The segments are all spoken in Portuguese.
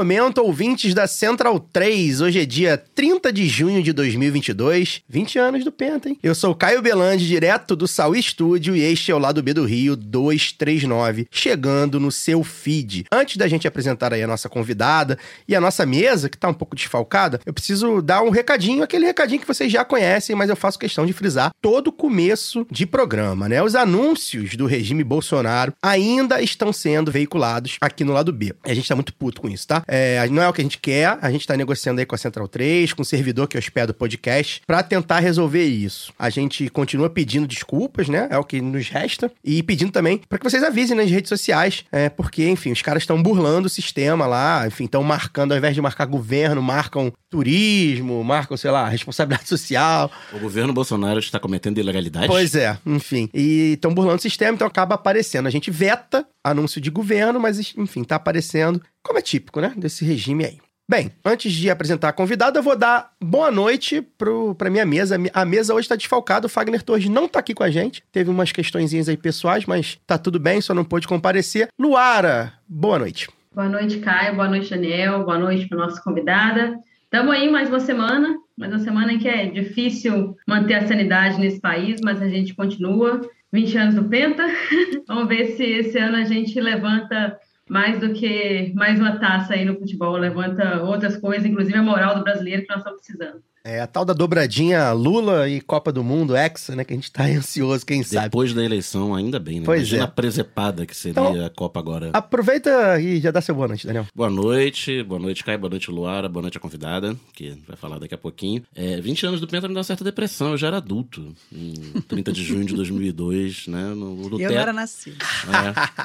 Momento, ouvintes da Central 3. Hoje é dia 30 de junho de 2022. 20 anos do Penta, hein? Eu sou Caio Belandi, direto do Saúl Studio, e este é o Lado B do Rio 239, chegando no seu feed. Antes da gente apresentar aí a nossa convidada e a nossa mesa, que tá um pouco desfalcada, eu preciso dar um recadinho, aquele recadinho que vocês já conhecem, mas eu faço questão de frisar todo começo de programa, né? Os anúncios do regime Bolsonaro ainda estão sendo veiculados aqui no lado B. A gente tá muito puto com isso, tá? É, não é o que a gente quer, a gente tá negociando aí com a Central 3, com o servidor que hospeda o podcast, pra tentar resolver isso. A gente continua pedindo desculpas, né? É o que nos resta. E pedindo também pra que vocês avisem nas redes sociais, é, porque, enfim, os caras estão burlando o sistema lá, enfim, estão marcando, ao invés de marcar governo, marcam turismo, marcam, sei lá, responsabilidade social. O governo Bolsonaro está cometendo ilegalidades? Pois é, enfim. E estão burlando o sistema, então acaba aparecendo. A gente veta anúncio de governo, mas enfim, tá aparecendo, como é típico, né, desse regime aí. Bem, antes de apresentar a convidada, eu vou dar boa noite pro, pra minha mesa. A mesa hoje tá desfalcada, o Fagner Torres não tá aqui com a gente. Teve umas questõezinhas aí pessoais, mas tá tudo bem, só não pôde comparecer. Luara, boa noite. Boa noite, Caio. Boa noite, Daniel. Boa noite para nossa convidada. Estamos aí mais uma semana, mais uma semana em que é difícil manter a sanidade nesse país, mas a gente continua. 20 anos do Penta. Vamos ver se esse ano a gente levanta mais do que mais uma taça aí no futebol, levanta outras coisas, inclusive a moral do brasileiro que nós estamos precisando. É a tal da dobradinha Lula e Copa do Mundo, Hexa, né? Que a gente tá ansioso, quem sabe. Depois da eleição, ainda bem, né? Pois Imagina é. a presepada que seria Então- a Copa agora. Aproveita e já dá seu boa noite, Daniel. Boa noite, boa noite, Caio, boa noite, Luara, boa noite a convidada, que vai falar daqui a pouquinho. É, 20 anos do Penta me dá uma certa depressão, eu já era adulto, em 30 de junho de 2002, né? No, no Eu Tetra- não era nascido.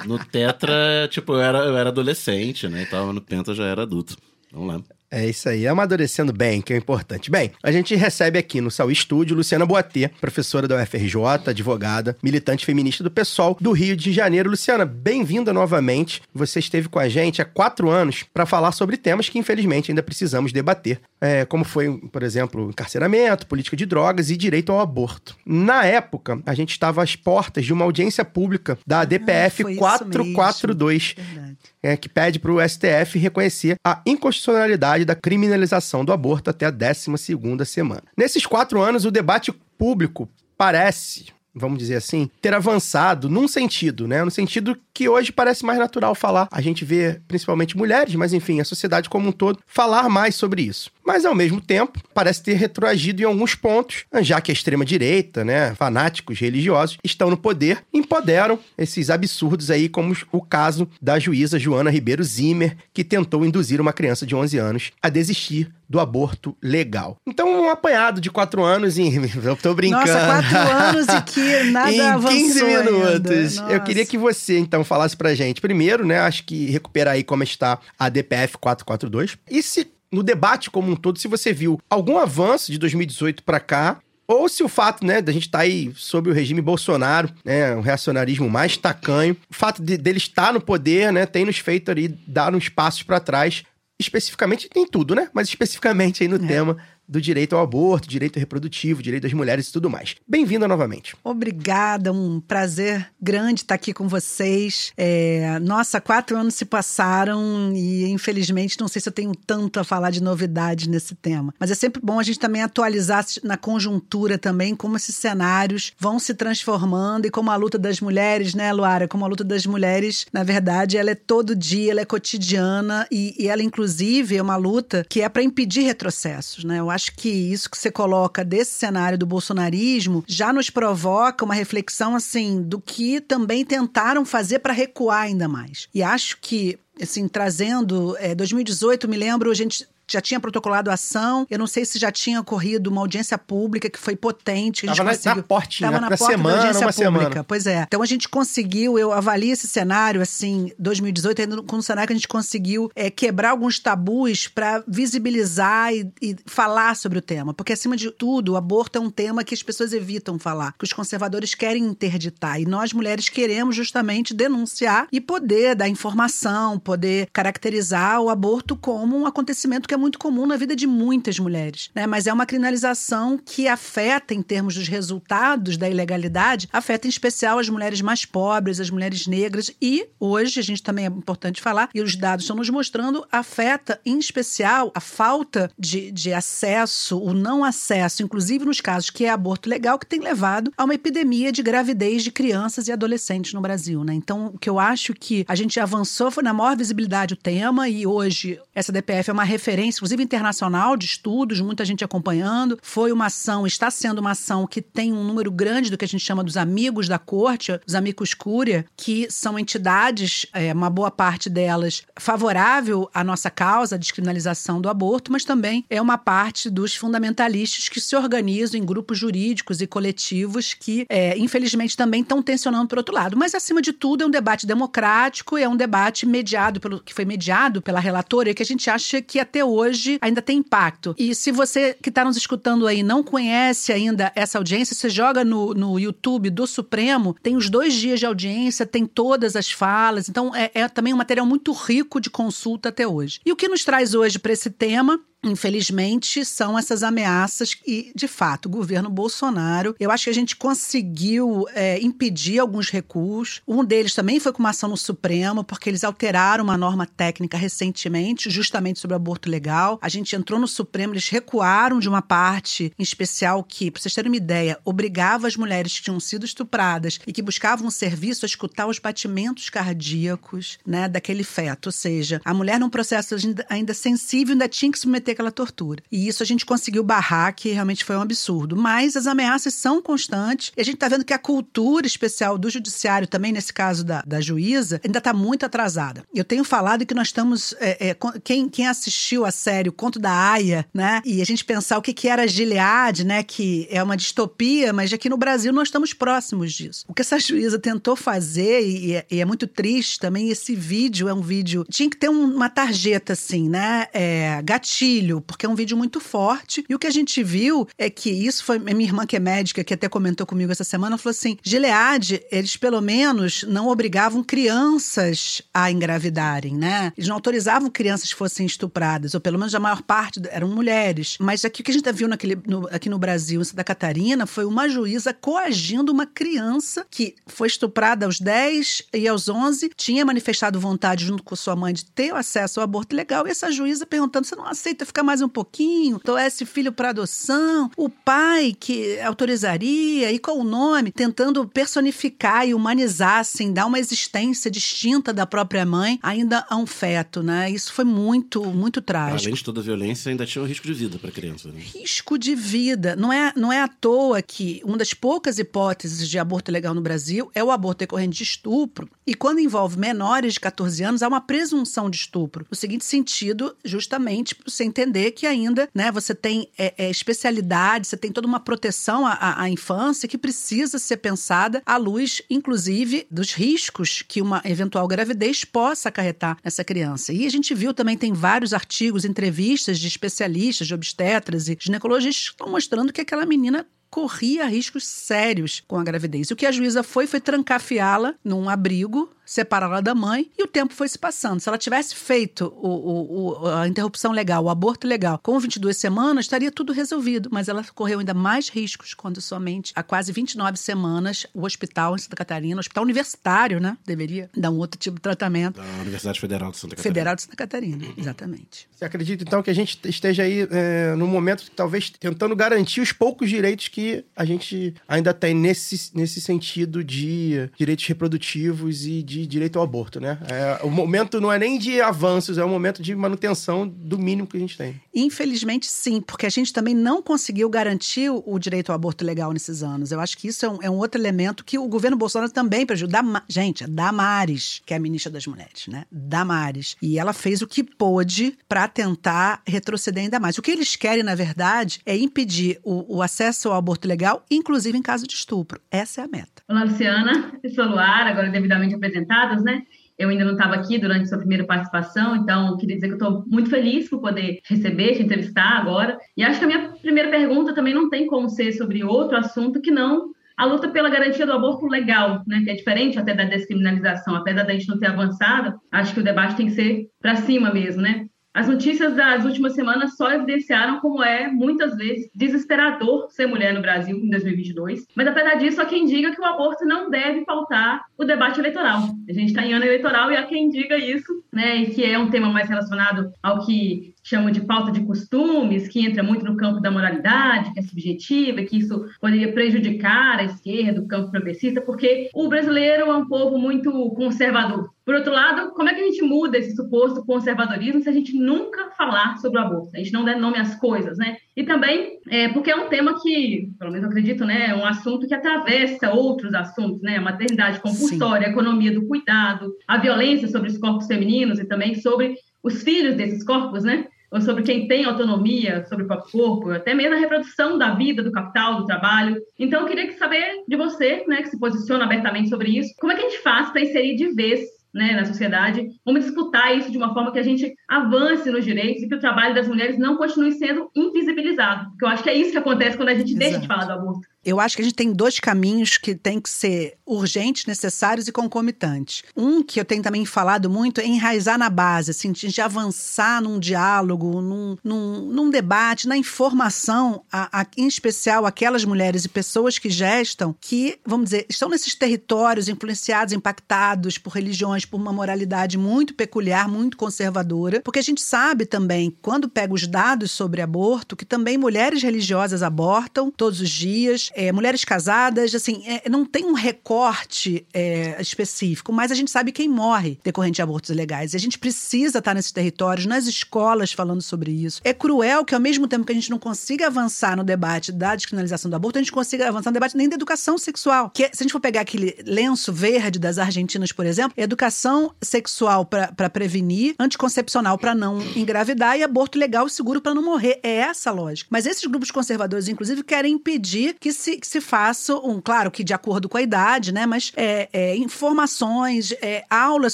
é, no Tetra, tipo, eu era, eu era adolescente, né? E tal, no Penta eu já era adulto. Vamos lá. É isso aí, amadurecendo bem, que é o importante. Bem, a gente recebe aqui no Saúl Estúdio Luciana Boatê, professora da UFRJ, advogada, militante feminista do PSOL do Rio de Janeiro. Luciana, bem-vinda novamente. Você esteve com a gente há quatro anos para falar sobre temas que, infelizmente, ainda precisamos debater, é, como foi, por exemplo, encarceramento, política de drogas e direito ao aborto. Na época, a gente estava às portas de uma audiência pública da DPF isso 442, Verdade. É, que pede para o STF reconhecer a inconstitucionalidade da criminalização do aborto até a 12ª semana. Nesses quatro anos, o debate público parece, vamos dizer assim, ter avançado num sentido, né? No sentido que hoje parece mais natural falar. A gente vê principalmente mulheres, mas enfim, a sociedade como um todo, falar mais sobre isso. Mas ao mesmo tempo, parece ter retroagido em alguns pontos, já que a extrema-direita, né, fanáticos religiosos, estão no poder, empoderam esses absurdos aí, como o caso da juíza Joana Ribeiro Zimmer, que tentou induzir uma criança de 11 anos a desistir do aborto legal. Então, um apanhado de quatro anos em... Eu tô brincando. Nossa, quatro anos e que nada em avançou 15 minutos. Eu queria que você, então, falasse pra gente. Primeiro, né, acho que recuperar aí como está a DPF 442. E se, no debate como um todo, se você viu algum avanço de 2018 pra cá, ou se o fato, né, da gente estar aí sob o regime Bolsonaro, né, um reacionarismo mais tacanho, o fato de, dele estar no poder, né, tem nos feito ali dar uns passos pra trás, especificamente, tem tudo, né, mas especificamente aí no tema do direito ao aborto, direito reprodutivo, direito das mulheres e tudo mais. Bem-vinda novamente. Obrigada, um prazer grande estar aqui com vocês. É, nossa, quatro anos se passaram e, infelizmente, não sei se eu tenho tanto a falar de novidades nesse tema. Mas é sempre bom a gente também atualizar na conjuntura também como esses cenários vão se transformando e como a luta das mulheres, né, Luara? Como a luta das mulheres, na verdade, ela é todo dia, ela é cotidiana e, e ela, inclusive, é uma luta que é para impedir retrocessos, né? Eu acho que isso que você coloca desse cenário do bolsonarismo já nos provoca uma reflexão assim do que também tentaram fazer para recuar ainda mais. E acho que assim, trazendo é, 2018, me lembro, a gente já tinha protocolado a ação. Eu não sei se já tinha ocorrido uma audiência pública que foi potente. Que a gente Tava na- conseguiu. na portinha, Tava na porta semana, da audiência pública. semana. Pois é. Então a gente conseguiu, eu avalio esse cenário, assim, 2018, ainda com um cenário que a gente conseguiu é, quebrar alguns tabus para visibilizar e, e falar sobre o tema. Porque, acima de tudo, o aborto é um tema que as pessoas evitam falar, que os conservadores querem interditar. E nós, mulheres, queremos justamente denunciar e poder dar informação, poder caracterizar o aborto como um acontecimento que é muito comum na vida de muitas mulheres. Né? Mas é uma criminalização que afeta, em termos dos resultados da ilegalidade, afeta em especial as mulheres mais pobres, as mulheres negras. E hoje, a gente também é importante falar, e os dados estão nos mostrando, afeta em especial a falta de, de acesso, o não acesso, inclusive nos casos que é aborto legal, que tem levado a uma epidemia de gravidez de crianças e adolescentes no Brasil. Né? Então, o que eu acho que a gente avançou foi na maior visibilidade o tema, e hoje essa DPF é uma referência, inclusive internacional, de estudos, muita gente acompanhando. Foi uma ação, está sendo uma ação que tem um número grande do que a gente chama dos amigos da corte, os amigos cúria, que são entidades, é, uma boa parte delas favorável à nossa causa, a descriminalização do aborto, mas também é uma parte dos fundamentalistas que se organizam em grupos jurídicos e coletivos que, é, infelizmente, também estão tensionando por outro lado. Mas, acima de tudo, é um debate democrático, é um debate mediado pelo que foi mediado pela relatora, e que a gente acha que até hoje ainda tem impacto. E se você que está nos escutando aí não conhece ainda essa audiência, você joga no, no YouTube do Supremo, tem os dois dias de audiência, tem todas as falas, então é, é também um material muito rico de consulta até hoje. E o que nos traz hoje para esse tema infelizmente, são essas ameaças e, de fato, o governo Bolsonaro, eu acho que a gente conseguiu é, impedir alguns recursos. Um deles também foi com uma ação no Supremo, porque eles alteraram uma norma técnica recentemente, justamente sobre aborto legal. A gente entrou no Supremo, eles recuaram de uma parte em especial que, para vocês terem uma ideia, obrigava as mulheres que tinham sido estupradas e que buscavam um serviço a escutar os batimentos cardíacos né, daquele feto. Ou seja, a mulher num processo ainda, ainda sensível ainda tinha que submeter aquela tortura. E isso a gente conseguiu barrar, que realmente foi um absurdo. Mas as ameaças são constantes e a gente está vendo que a cultura especial do judiciário, também nesse caso da, da juíza, ainda está muito atrasada. Eu tenho falado que nós estamos. é, é, quem, quem assistiu a série O Conto da Aya, né? E a gente pensar o que, que era Gilead, né? Que é uma distopia, mas aqui no Brasil nós estamos próximos disso. O que essa juíza tentou fazer, e é, e é muito triste também, esse vídeo é um vídeo. Tinha que ter um- uma tarjeta assim, né? É, gatilho, porque é um vídeo muito forte. E o que a gente viu é que isso foi. Minha irmã, que é médica, que até comentou comigo essa semana, falou assim: Gilead, eles pelo menos não obrigavam crianças a engravidarem, né? Eles não autorizavam que crianças fossem estupradas, ou pelo menos a maior parte eram mulheres. Mas aqui o que a gente viu naquele, no- aqui no Brasil, em Santa Catarina, foi uma juíza coagindo uma criança que foi estuprada aos 10 e aos 11, tinha manifestado vontade junto com sua mãe de ter acesso ao aborto legal, e essa juíza perguntando: você não aceita ficar mais um pouquinho? Então, esse filho para adoção, o pai que autorizaria, e qual o nome? Tentando personificar e humanizar, assim, dar uma existência distinta da própria mãe ainda a um feto, né? Isso foi muito, muito trágico Além de toda a violência, ainda tinha um risco de vida para a criança. Né? risco de vida. Não é, não é à toa que uma das poucas hipóteses de aborto legal no Brasil é o aborto decorrente de estupro. E quando envolve menores de 14 anos, há uma presunção de estupro. No seguinte sentido, justamente você entender que ainda né, você tem é, é, especialidade, você tem toda uma proteção à, à- infância que precisa ser pensada à luz, inclusive, dos riscos que uma eventual gravidez possa acarretar nessa criança. E a gente viu também, tem vários artigos, entrevistas de especialistas, de obstetras e ginecologistas que estão mostrando que aquela menina corria riscos sérios com a gravidez. O que a juíza foi foi trancafiá-la num abrigo, separá-la da mãe, e o tempo foi se passando. Se ela tivesse feito o- o- o- a interrupção legal, o aborto legal, com 22 semanas, estaria tudo resolvido. Mas ela correu ainda mais riscos quando somente há quase 29 semanas o hospital em Santa Catarina, o hospital universitário, né? Deveria dar um outro tipo de tratamento. Da Universidade Federal de Santa Catarina. Federal de Santa Catarina, exatamente. Você acredita, então, que a gente esteja aí é, num momento, talvez, tentando garantir os poucos direitos que a gente ainda tem nesse, nesse sentido de direitos reprodutivos e de de direito ao aborto, né? É, o momento não é nem de avanços, é um momento de manutenção do mínimo que a gente tem. Infelizmente, sim, porque a gente também não conseguiu garantir o, o direito ao aborto legal nesses anos. Eu acho que isso é um, é um outro elemento que o governo Bolsonaro também prejudica. Dama- gente, é Damares, que é a ministra das Mulheres, né? Damares. E ela fez o que pôde para tentar retroceder ainda mais. O que eles querem, na verdade, é impedir o, o acesso ao aborto legal, inclusive em caso de estupro. Essa é a meta. Olá, Luciana. Eu sou a Luara, agora devidamente apresentadas, né? Eu ainda não estava aqui durante sua primeira participação, então queria dizer que eu estou muito feliz por poder receber, te entrevistar agora. E acho que a minha primeira pergunta também não tem como ser sobre outro assunto que não a luta pela garantia do aborto legal, né? Que é diferente até da descriminalização, apesar da gente não ter avançado, acho que o debate tem que ser para cima mesmo, né? As notícias das últimas semanas só evidenciaram como é, muitas vezes, desesperador ser mulher no Brasil em 2022. Mas, apesar disso, há quem diga que o aborto não deve faltar o debate eleitoral. A gente está em ano eleitoral e há quem diga isso, né? E que é um tema mais relacionado ao que chamam de pauta de costumes, que entra muito no campo da moralidade, que é subjetiva, e que isso poderia prejudicar a esquerda, o campo progressista, porque o brasileiro é um povo muito conservador. Por outro lado, como é que a gente muda esse suposto conservadorismo se a gente nunca falar sobre o aborto, se a gente não der nome às coisas, né? E também é, porque é um tema que, pelo menos eu acredito, né, é um assunto que atravessa outros assuntos, né? A maternidade compulsória, a economia do cuidado, a violência sobre os corpos femininos e também sobre os filhos desses corpos, né? Ou sobre quem tem autonomia sobre o próprio corpo, até mesmo a reprodução da vida, do capital, do trabalho. Então, eu queria saber de você, né, que se posiciona abertamente sobre isso, como é que a gente faz para inserir de vez né, na sociedade, como disputar isso de uma forma que a gente avance nos direitos e que o trabalho das mulheres não continue sendo invisibilizado. Porque eu acho que é isso que acontece quando a gente deixa de Exato. falar do aborto. Eu acho que a gente tem dois caminhos que têm que ser urgentes, necessários e concomitantes. Um que eu tenho também falado muito é enraizar na base, assim, de avançar num diálogo, num, num, num debate, na informação, a, a- em especial aquelas mulheres e pessoas que gestam, que, vamos dizer, estão nesses territórios influenciados, impactados por religiões, por uma moralidade muito peculiar, muito conservadora, porque a gente sabe também, quando pega os dados sobre aborto, que também mulheres religiosas abortam todos os dias, é, mulheres casadas, assim, é, não tem um recorte é, específico, mas a gente sabe quem morre decorrente de abortos ilegais. E a gente precisa estar nesses territórios, nas escolas falando sobre isso. É cruel que, ao mesmo tempo que a gente não consiga avançar no debate da descriminalização do aborto, a gente consiga avançar no debate nem da educação sexual. Que, é- se a gente for pegar aquele lenço verde das Argentinas, por exemplo, educação sexual para prevenir, anticoncepcional para não engravidar e aborto legal e seguro para não morrer. É essa a lógica. Mas esses grupos conservadores, inclusive, querem impedir que se, que se faça um, claro que de acordo com a idade, né? Mas é, é, informações, é, aulas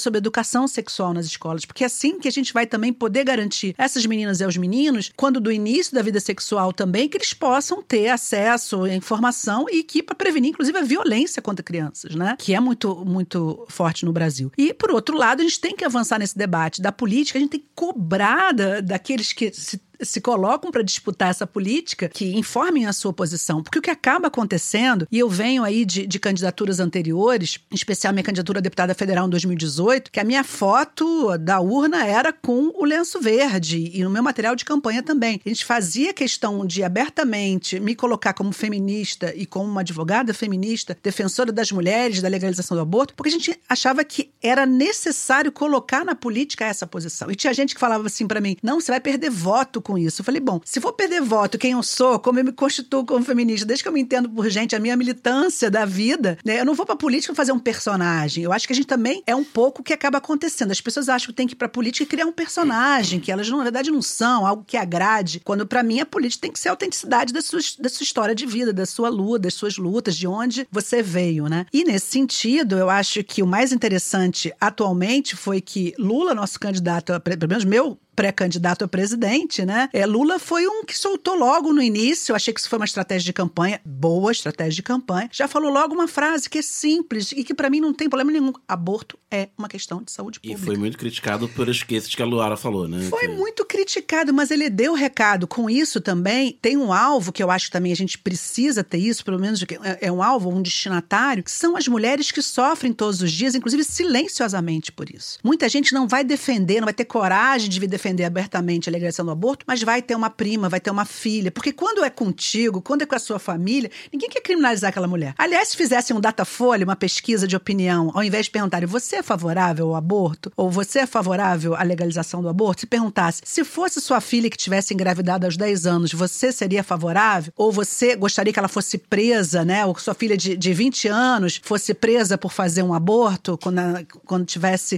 sobre educação sexual nas escolas, porque é assim que a gente vai também poder garantir essas meninas e aos meninos, quando do início da vida sexual também, que eles possam ter acesso à informação e que para prevenir, inclusive, a violência contra crianças, né? Que é muito, muito forte no Brasil. E, por outro lado, a gente tem que avançar nesse debate da política, a gente tem que cobrar da- daqueles que se se colocam para disputar essa política que informem a sua posição. Porque o que acaba acontecendo, e eu venho aí de, de candidaturas anteriores, em especial minha candidatura a deputada federal em 2018, que a minha foto da urna era com o lenço verde e no meu material de campanha também. A gente fazia questão de abertamente me colocar como feminista e como uma advogada feminista, defensora das mulheres, da legalização do aborto, porque a gente achava que era necessário colocar na política essa posição. E tinha gente que falava assim para mim: não, você vai perder voto com isso. Eu falei: bom, se for perder voto, quem eu sou, como eu me constituo como feminista, desde que eu me entendo por gente, a minha militância da vida, né, eu não vou pra política fazer um personagem. Eu acho que a gente também é um pouco o que acaba acontecendo. As pessoas acham que tem que ir pra política e criar um personagem, que elas, na verdade, não são, algo que agrade. Quando, pra mim, a política tem que ser a autenticidade da sua, da sua história de vida, da sua luta, das suas lutas, de onde você veio, né? E nesse sentido, eu acho que o mais interessante atualmente foi que Lula, nosso candidato, pelo menos meu pré-candidato a presidente, né? É, Lula foi um que soltou logo no início, eu achei que isso foi uma estratégia de campanha, boa estratégia de campanha. Já falou logo uma frase que é simples e que pra mim não tem problema nenhum. Aborto é uma questão de saúde E pública. foi muito criticado por esqueces que a Luara falou, né? Foi Que- muito criticado, mas ele deu recado. Com isso também, tem um alvo que eu acho que também a gente precisa ter isso, pelo menos é é um alvo, um destinatário, que são as mulheres que sofrem todos os dias, inclusive silenciosamente por isso. Muita gente não vai defender, não vai ter coragem de vir defender defender abertamente a legalização do aborto, mas vai ter uma prima, vai ter uma filha. Porque quando é contigo, quando é com a sua família, ninguém quer criminalizar aquela mulher. Aliás, se fizessem um Datafolha, uma pesquisa de opinião, ao invés de perguntarem você é favorável ao aborto? Ou você é favorável à legalização do aborto? Se perguntasse, se fosse sua filha que tivesse engravidado aos 10 anos, você seria favorável? Ou você gostaria que ela fosse presa, né? Ou que sua filha de, de 20 anos fosse presa por fazer um aborto quando, quando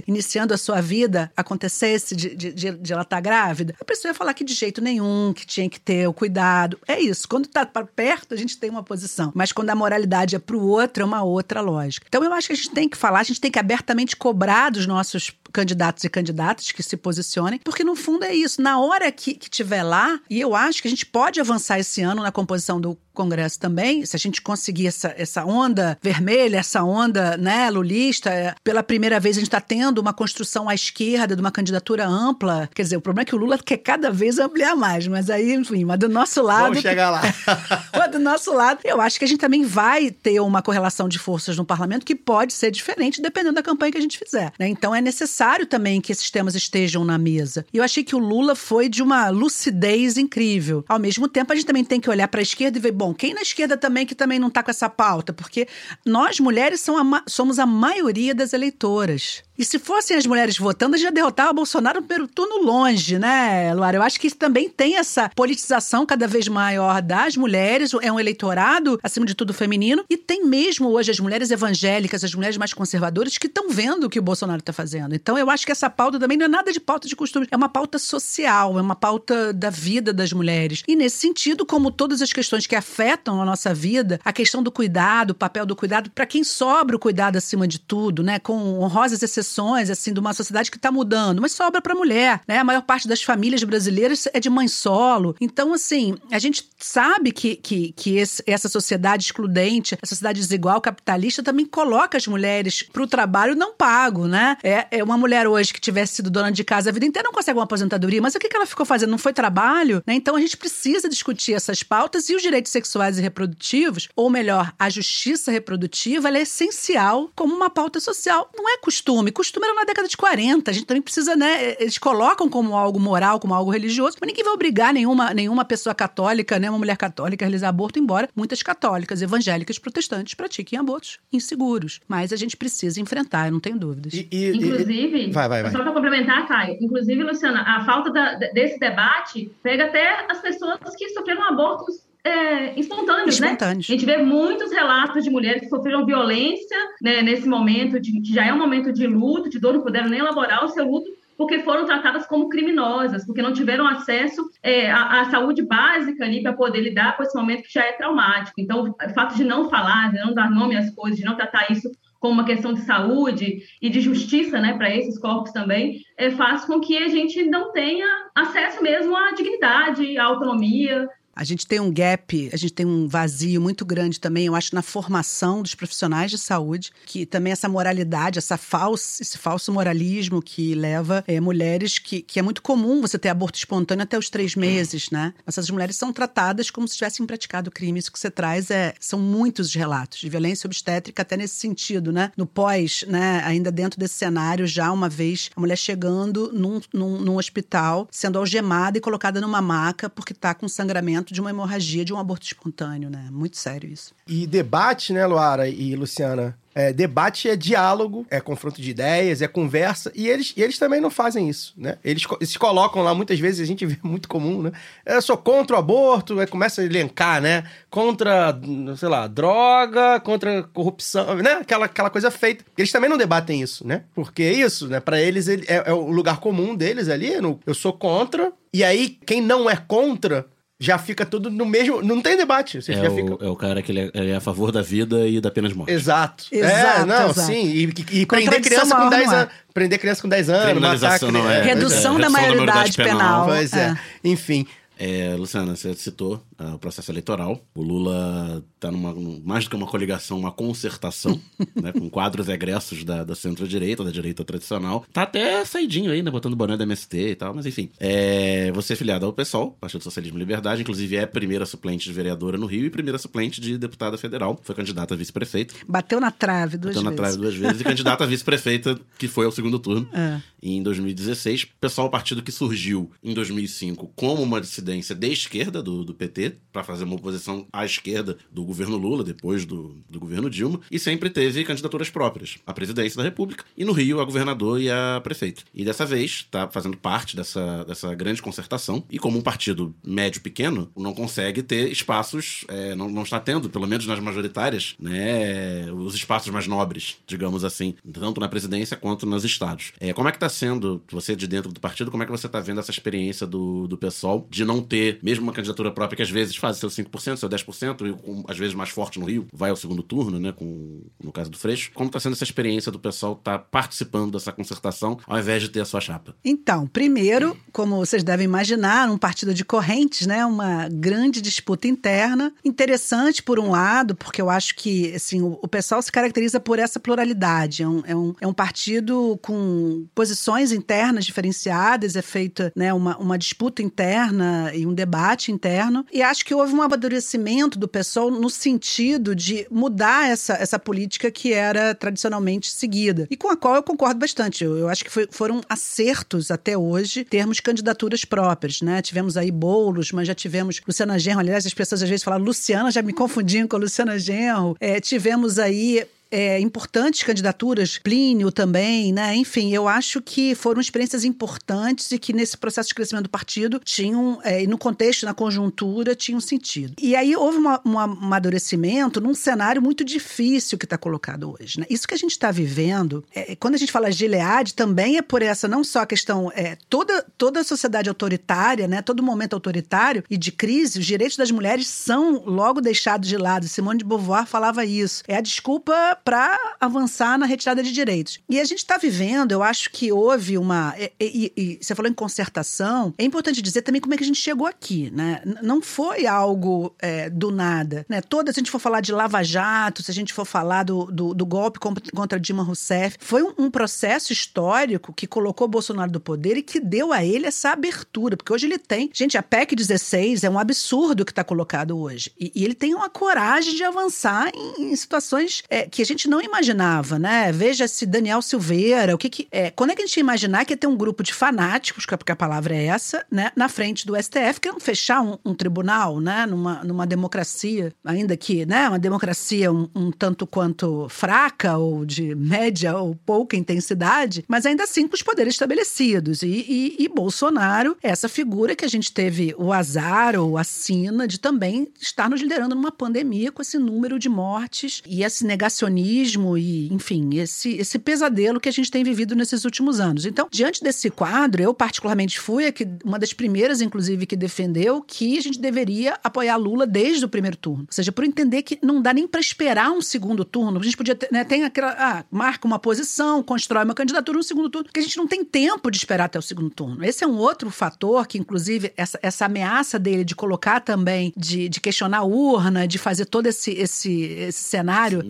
iniciando a sua vida, acontecesse de, de- de ela estar grávida? A pessoa ia falar que de jeito nenhum, que tinha que ter o cuidado. É isso. Quando tá para perto, a gente tem uma posição. Mas quando a moralidade é pro outro, é uma outra lógica. Então eu acho que a gente tem que falar, a gente tem que abertamente cobrar dos nossos candidatos e candidatas que se posicionem, porque no fundo é isso. Na hora que, que tiver lá, e eu acho que a gente pode avançar esse ano na composição do Congresso também, se a gente conseguir essa, essa onda vermelha, essa onda né, lulista, é, pela primeira vez a gente está tendo uma construção à esquerda de uma candidatura ampla. Quer dizer, o problema é que o Lula quer cada vez ampliar mais, mas aí, enfim, mas do nosso lado. Vamos chegar lá. Mas do nosso lado, eu acho que a gente também vai ter uma correlação de forças no parlamento que pode ser diferente dependendo da campanha que a gente fizer. né? Então é necessário também que esses temas estejam na mesa. E eu achei que o Lula foi de uma lucidez incrível. Ao mesmo tempo, a gente também tem que olhar para a esquerda e ver, bom, quem na esquerda também que também não está com essa pauta? Porque nós, mulheres, somos a maioria das eleitoras. E se fossem as mulheres votando, já derrotava Bolsonaro no primeiro turno longe, né, Luara? Eu acho que também tem essa politização cada vez maior das mulheres, é um eleitorado, acima de tudo, feminino, e tem mesmo hoje as mulheres evangélicas, as mulheres mais conservadoras, que estão vendo o que o Bolsonaro está fazendo. Então, eu acho que essa pauta também não é nada de pauta de costume, é uma pauta social, é uma pauta da vida das mulheres. E nesse sentido, como todas as questões que afetam a nossa vida, a questão do cuidado, o papel do cuidado, para quem sobra o cuidado acima de tudo, né, com honrosas exceções, assim, de uma sociedade que está mudando, mas sobra para a mulher, né? A maior parte das famílias brasileiras é de mãe solo. Então, assim, a gente sabe que, que, que esse- essa sociedade excludente, essa sociedade desigual, capitalista, também coloca as mulheres para o trabalho não pago, né? É, é uma mulher hoje que tivesse sido dona de casa a vida inteira não consegue uma aposentadoria, mas o que, que ela ficou fazendo? Não foi trabalho? Né? Então, a gente precisa discutir essas pautas e os direitos sexuais e reprodutivos, ou melhor, a justiça reprodutiva, ela é essencial como uma pauta social. Não é costume. Costume era na década de 40. A gente também precisa, né? Eles colocam como algo moral, como algo religioso, mas ninguém vai obrigar nenhuma, nenhuma pessoa católica, né? Uma mulher católica a realizar aborto, embora muitas católicas, evangélicas, protestantes pratiquem abortos inseguros. Mas a gente precisa enfrentar, eu não tenho dúvidas. E- e- e- Inclusive, Vai, vai, vai. só para complementar, Caio, inclusive, Luciana, a falta da- desse debate pega até as pessoas que sofreram abortos é, espontâneos, né? Espontâneos. A gente vê muitos relatos de mulheres que sofreram violência né, nesse momento, de, que já é um momento de luto, de dor, não puderam nem elaborar o seu luto, porque foram tratadas como criminosas, porque não tiveram acesso é, à, à saúde básica ali para poder lidar com esse momento que já é traumático. Então, o fato de não falar, de não dar nome às coisas, de não tratar isso como uma questão de saúde e de justiça, né, para esses corpos também, é, faz com que a gente não tenha acesso mesmo à dignidade, à autonomia, A gente tem um gap, a gente tem um vazio muito grande também, eu acho, na formação dos profissionais de saúde, que também essa moralidade, essa falsa, esse falso moralismo que leva eh, mulheres que, que é muito comum você ter aborto espontâneo até os três meses, né? Essas mulheres são tratadas como se tivessem praticado crime. Isso que você traz é, são muitos os relatos de violência obstétrica até nesse sentido, né? No pós, né? Ainda dentro desse cenário, já uma vez a mulher chegando num, num, num hospital, sendo algemada e colocada numa maca porque tá com sangramento de uma hemorragia de um aborto espontâneo, né? Muito sério isso. E debate, né, Luara e Luciana? É, debate é diálogo, é confronto de ideias, é conversa, e eles, e eles também não fazem isso, né? Eles co- se colocam lá, muitas vezes, a gente vê muito comum, né? Eu sou contra o aborto, aí começa a elencar, né? Contra, sei lá, droga, contra corrupção, né? Aquela, aquela coisa feita. Eles também não debatem isso, né? Porque é isso, né? Pra eles ele- é, é o lugar comum deles ali, no- eu sou contra, e aí quem não é contra já fica tudo no mesmo. Não tem debate. Você É já o, fica. é o cara que ele é, ele é a favor da vida e da pena de morte. Exato. é, Exato, não, exato. sim. E, e- e prender criança com maior 10 não é. anos. Prender criança com 10 anos, matar é. criança. Redução é, da maioridade penal. Pois é. É. Enfim. É, Luciana, você citou o processo eleitoral. O Lula está numa, num- mais do que uma coligação, uma concertação, né, com quadros egressos da, da centro-direita, da direita tradicional. Tá até saidinho aí, né, botando boné da MST e tal, mas enfim. É, você é filiado ao PSOL, Partido Socialismo e Liberdade, inclusive é primeira suplente de vereadora no Rio e primeira suplente de deputada federal. Foi candidata a vice-prefeita. Bateu na trave duas Bateu na vezes. trave duas vezes e candidata a vice-prefeita, que foi ao segundo turno É. em 2016. O pessoal, partido que surgiu em 2005 como uma dissidência de esquerda do, do PT, para fazer uma oposição à esquerda do governo Lula, depois do, do governo Dilma, e sempre teve candidaturas próprias à presidência da República e no Rio a governador e a prefeito. E dessa vez está fazendo parte dessa, dessa grande concertação e como um partido médio pequeno, não consegue ter espaços, é, não, não está tendo, pelo menos nas majoritárias, né, os espaços mais nobres, digamos assim, tanto na presidência quanto nos estados. É, como é que está sendo, você de dentro do partido, como é que você está vendo essa experiência do, do pessoal de não ter, mesmo uma candidatura própria que às vezes faz seu 5%, seu 10%, e às vezes mais forte no Rio, vai ao segundo turno, né, com, no caso do Freixo. Como está sendo essa experiência do pessoal estar participando dessa concertação ao invés de ter a sua chapa? Então, primeiro, como vocês devem imaginar, um partido de correntes, né? Uma grande disputa interna. Interessante, por um lado, porque eu acho que assim, o, o pessoal se caracteriza por essa pluralidade. É um, é um, é um partido com posições internas diferenciadas, é feita né, uma, uma disputa interna e um debate interno. E acho que houve um amadurecimento do pessoal no sentido de mudar essa, essa política que era tradicionalmente seguida. E com a qual eu concordo bastante. Eu, eu acho que foi- foram acertos até hoje termos candidaturas próprias, né? Tivemos aí bolos, mas já tivemos Luciana Genro. Aliás, as pessoas às vezes falam Luciana, já me confundiam com a Luciana Genro. É, tivemos aí é, importantes candidaturas, Plínio também, né? Enfim, eu acho que foram experiências importantes e que nesse processo de crescimento do partido tinham, é, no contexto, na conjuntura, tinham sentido. E aí houve uma- um amadurecimento num cenário muito difícil que está colocado hoje, né? Isso que a gente está vivendo, é, quando a gente fala Gilead, também é por essa, não só a questão, é, toda, toda a sociedade autoritária, né? Todo momento autoritário e de crise, os direitos das mulheres são logo deixados de lado. Simone de Beauvoir falava isso. É a desculpa para avançar na retirada de direitos. E a gente está vivendo, eu acho que houve uma. E, e- e você falou em concertação, é importante dizer também como é que a gente chegou aqui, né? Não foi algo é, do nada, né? Toda, se a gente for falar de Lava Jato, se a gente for falar do, do, do golpe contra, Dilma Rousseff, foi um, um processo histórico que colocou Bolsonaro do poder e que deu a ele essa abertura, porque hoje ele tem. Gente, a PEC 16 é um absurdo que está colocado hoje. E, e ele tem uma coragem de avançar em, em situações é, que a gente não imaginava, né? Veja se Daniel Silveira, o que que. É, quando é que a gente ia imaginar que ia ter um grupo de fanáticos, porque a palavra é essa, né? Na frente do STF, querendo fechar um, um tribunal, né? Numa, numa democracia, ainda que, né? Uma democracia um, um tanto quanto fraca, ou de média ou pouca intensidade, mas ainda assim com os poderes estabelecidos. E, e, e Bolsonaro essa figura que a gente teve o azar ou a sina de também estar nos liderando numa pandemia com esse número de mortes e esse negacionismo e, enfim, esse, esse pesadelo que a gente tem vivido nesses últimos anos. Então, diante desse quadro, eu particularmente fui que, uma das primeiras, inclusive, que defendeu que a gente deveria apoiar Lula desde o primeiro turno. Ou seja, por entender que não dá nem para esperar um segundo turno. A gente podia ter, né, tem aquela, ah, marca uma posição, constrói uma candidatura no segundo turno, porque a gente não tem tempo de esperar até o segundo turno. Esse é um outro fator que, inclusive, essa, essa ameaça dele de colocar também, de, de questionar a urna, de fazer todo esse, esse, esse cenário.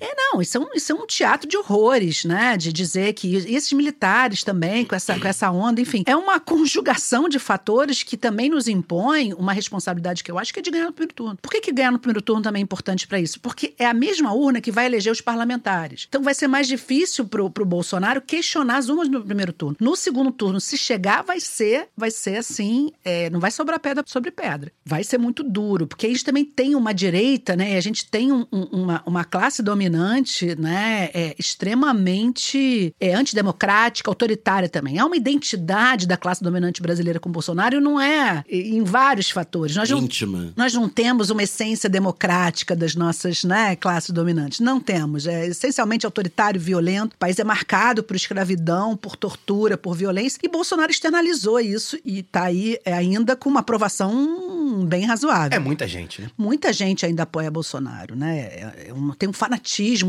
É, não, isso é, um, isso é um teatro de horrores, né? De dizer que e esses militares também, com essa, com essa onda, enfim, é uma conjugação de fatores que também nos impõe uma responsabilidade que eu acho que é de ganhar no primeiro turno. Por que, que ganhar no primeiro turno também é importante para isso? Porque é a mesma urna que vai eleger os parlamentares. Então vai ser mais difícil pro, pro Bolsonaro questionar as urnas no primeiro turno. No segundo turno, se chegar, vai ser, vai ser assim, é, não vai sobrar pedra sobre pedra. Vai ser muito duro, porque a gente também tem uma direita, né? E a gente tem um- um- uma, uma classe dominante, né? É, extremamente é, antidemocrática, autoritária também. Há uma identidade da classe dominante brasileira com Bolsonaro e não é em vários fatores. Nós não, Íntima. nós não temos uma essência democrática das nossas né, classes dominantes. Não temos. É essencialmente autoritário, violento. O país é marcado por escravidão, por tortura, por violência. E Bolsonaro externalizou isso e está aí é, ainda com uma aprovação bem razoável. É muita gente, né? Muita gente ainda apoia Bolsonaro, né? É- é um- tem um fanatismo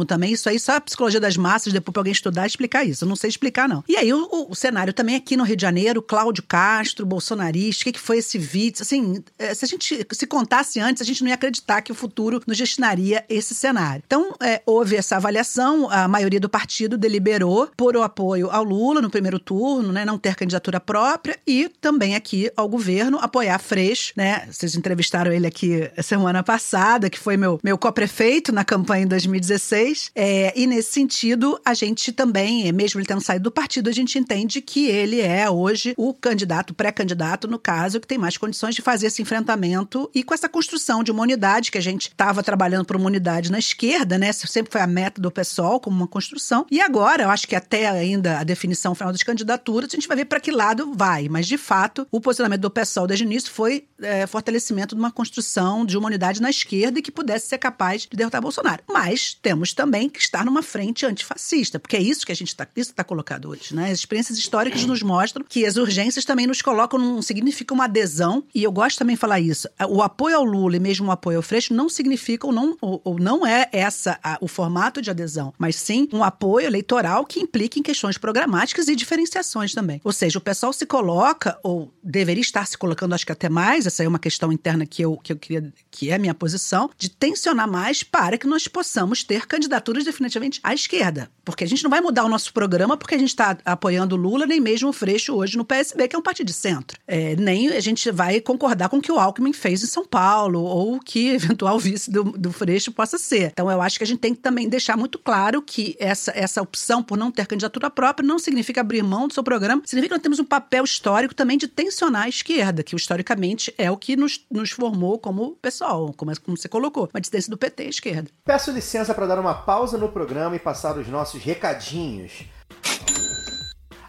também. Isso aí só a psicologia das massas, depois pra alguém estudar explicar isso. Eu não sei explicar, não. E aí, o, o- cenário também aqui no Rio de Janeiro, Cláudio Castro, bolsonarista, o que, que foi esse vídeo? Assim, é, se a gente se contasse antes, a gente não ia acreditar que o futuro nos destinaria esse cenário. Então, é, houve essa avaliação, a maioria do partido deliberou por o apoio ao Lula no primeiro turno, né? Não ter candidatura própria e também aqui ao governo apoiar Freixo, né? Vocês entrevistaram ele aqui semana passada, que foi meu, meu co-prefeito na campanha em 2016. É, e nesse sentido, a gente também, é, mesmo ele tendo saído do partido, a gente entende que ele é hoje o candidato, pré-candidato, no caso, que tem mais condições de fazer esse enfrentamento e com essa construção de uma unidade que a gente estava trabalhando por uma unidade na esquerda, né? Sempre foi a meta do PSOL como uma construção. E agora, eu acho que até ainda a definição final das candidaturas, a gente vai ver para que lado vai. Mas, de fato, o posicionamento do PSOL desde o início foi é, fortalecimento de uma construção de uma unidade na esquerda e que pudesse ser capaz de derrotar Bolsonaro. Mas temos também que estar numa frente antifascista, porque é isso que a gente está está colocado hoje, né? As experiências históricas nos mostram que as urgências também nos colocam, não significa uma adesão, e eu gosto também de falar isso. O apoio ao Lula e mesmo o apoio ao Freixo não significa ou não, ou, ou não é essa a- o formato de adesão, mas sim um apoio eleitoral que implica em questões programáticas e diferenciações também. Ou seja, o pessoal se coloca, ou deveria estar se colocando, acho que até mais, essa é uma questão interna que eu, que eu queria, que é a minha posição, de tensionar mais para que nós possamos ter candidaturas definitivamente à esquerda. Porque a gente não vai mudar o nosso programa porque a gente está apoiando o Lula, nem mesmo o Freixo hoje no PSB, que é um partido de centro. É, nem a gente vai concordar com o que o Alckmin fez em São Paulo, ou o que eventual vice do, do Freixo possa ser. Então, eu acho que a gente tem que também deixar muito claro que essa, essa opção por não ter candidatura própria não significa abrir mão do seu programa, significa que nós temos um papel histórico também de tensionar a esquerda, que historicamente é o que nos, nos formou como pessoal, como, como você colocou, uma dissidência do PT à esquerda. Peço licença para dar uma pausa no programa e passar os nossos recadinhos.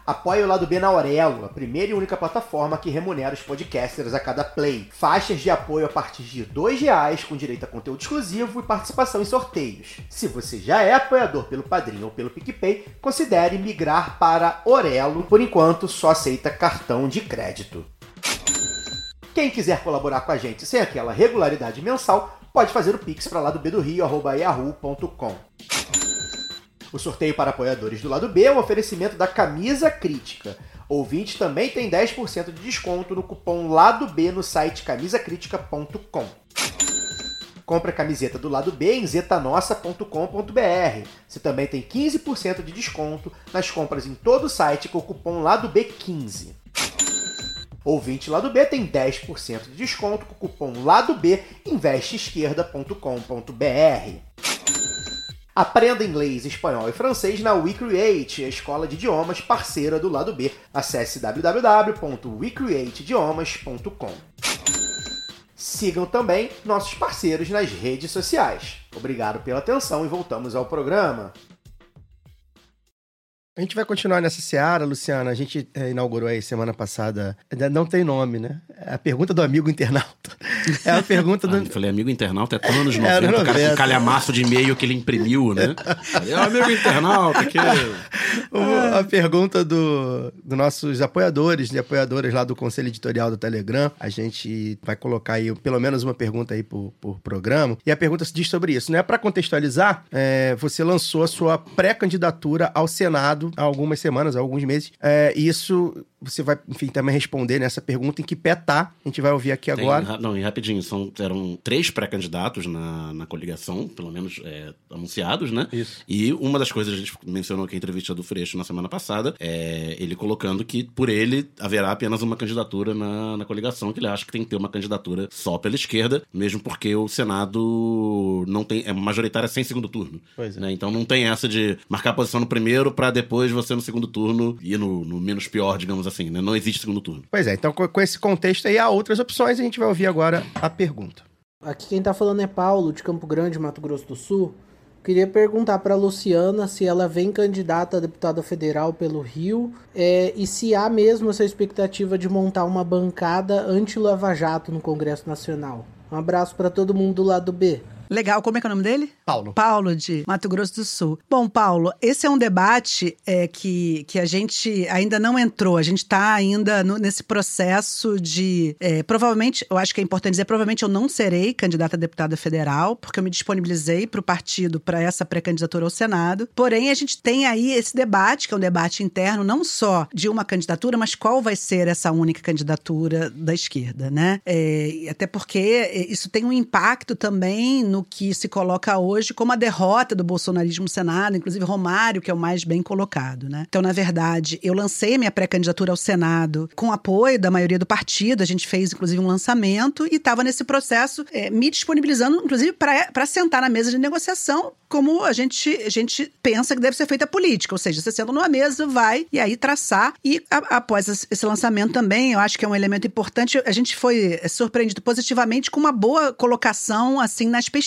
Apoie o lado B na Aurelo, a primeira e única plataforma que remunera os podcasters a cada play. Faixas de apoio a partir de 2 reais, com direito a conteúdo exclusivo e participação em sorteios. Se você já é apoiador pelo Padrinho ou pelo PicPay, considere migrar para Orelo. Por enquanto, só aceita cartão de crédito. Quem quiser colaborar com a gente sem aquela regularidade mensal, pode fazer o pix para lá do B do Rio. O sorteio para apoiadores do lado B é um oferecimento da Camisa Crítica. Ouvinte também tem 10% de desconto no cupom Lado B no site camisacritica.com. Compre a camiseta do lado B em zetanossa.com.br. Você também tem 15% de desconto nas compras em todo o site com o cupom Lado B15. Ouvinte Lado B tem 10% de desconto com o cupom Lado B em vesteesquerda.com.br. Aprenda inglês, espanhol e francês na WeCreate, a escola de idiomas parceira do lado B. Acesse www.wecreateidiomas.com. Sigam também nossos parceiros nas redes sociais. Obrigado pela atenção e voltamos ao programa. A gente vai continuar nessa seara, Luciana. A gente eh, inaugurou aí semana passada. Não tem nome, né? É a pergunta do amigo internauta. É a pergunta do. Ah, eu falei, amigo internauta, é tão anos É, 90, anos o cara 90. com calhamaço de e-mail que ele imprimiu, né? É o amigo internauta, que... O- a pergunta do, dos nossos apoiadores e apoiadoras lá do Conselho Editorial do Telegram. A gente vai colocar aí pelo menos uma pergunta aí por, por programa. E a pergunta se diz sobre isso, né? Para contextualizar, é, você lançou a sua pré-candidatura ao Senado há algumas semanas, há alguns meses. É, isso você vai, enfim, também responder nessa pergunta em que pé tá. A gente vai ouvir aqui Tem- agora. ra- não, e rapidinho, são, eram três pré-candidatos na, na coligação, pelo menos é, anunciados, né? Isso. E uma das coisas que a gente mencionou aqui em entrevista do Freixo na semana passada é ele colocando que por ele haverá apenas uma candidatura na, na coligação, que ele acha que tem que ter uma candidatura só pela esquerda, mesmo porque o Senado não tem é majoritária sem segundo turno. Pois é. né? Então não tem essa de marcar a posição no primeiro pra depois você no segundo turno ir no, no menos pior, digamos assim, né? Não existe segundo turno. Pois é, então com, com esse contexto aí há outras opções. A gente vai ouvir agora a pergunta. Aqui quem tá falando é Paulo, de Campo Grande, Mato Grosso do Sul. Queria perguntar pra Luciana se ela vem candidata a deputada federal pelo Rio é, e se há mesmo essa expectativa de montar uma bancada anti-Lava Jato no Congresso Nacional. Um abraço pra todo mundo do lado B. Legal, como é que é o nome dele? Paulo. Paulo, de Mato Grosso do Sul. Bom, Paulo, esse é um debate é, que, que a gente ainda não entrou. A gente está ainda no- nesse processo de. é, provavelmente, eu acho que é importante dizer, provavelmente eu não serei candidata a deputada federal, porque eu me disponibilizei para o partido para essa pré-candidatura ao Senado. Porém, a gente tem aí esse debate, que é um debate interno, não só de uma candidatura, mas qual vai ser essa única candidatura da esquerda, né? É, até porque é, isso tem um impacto também no que se coloca hoje como a derrota do bolsonarismo no Senado, inclusive Romário, que é o mais bem colocado, né? Então, na verdade, eu lancei minha pré-candidatura ao Senado com apoio da maioria do partido, a gente fez inclusive um lançamento e estava nesse processo é, me disponibilizando, inclusive, para sentar na mesa de negociação, como a gente, a gente pensa que deve ser feita a política, ou seja, você senta numa mesa, vai e aí traçar. E a- após esse lançamento também, eu acho que é um elemento importante, a gente foi é, surpreendido positivamente com uma boa colocação assim nas pesquisas,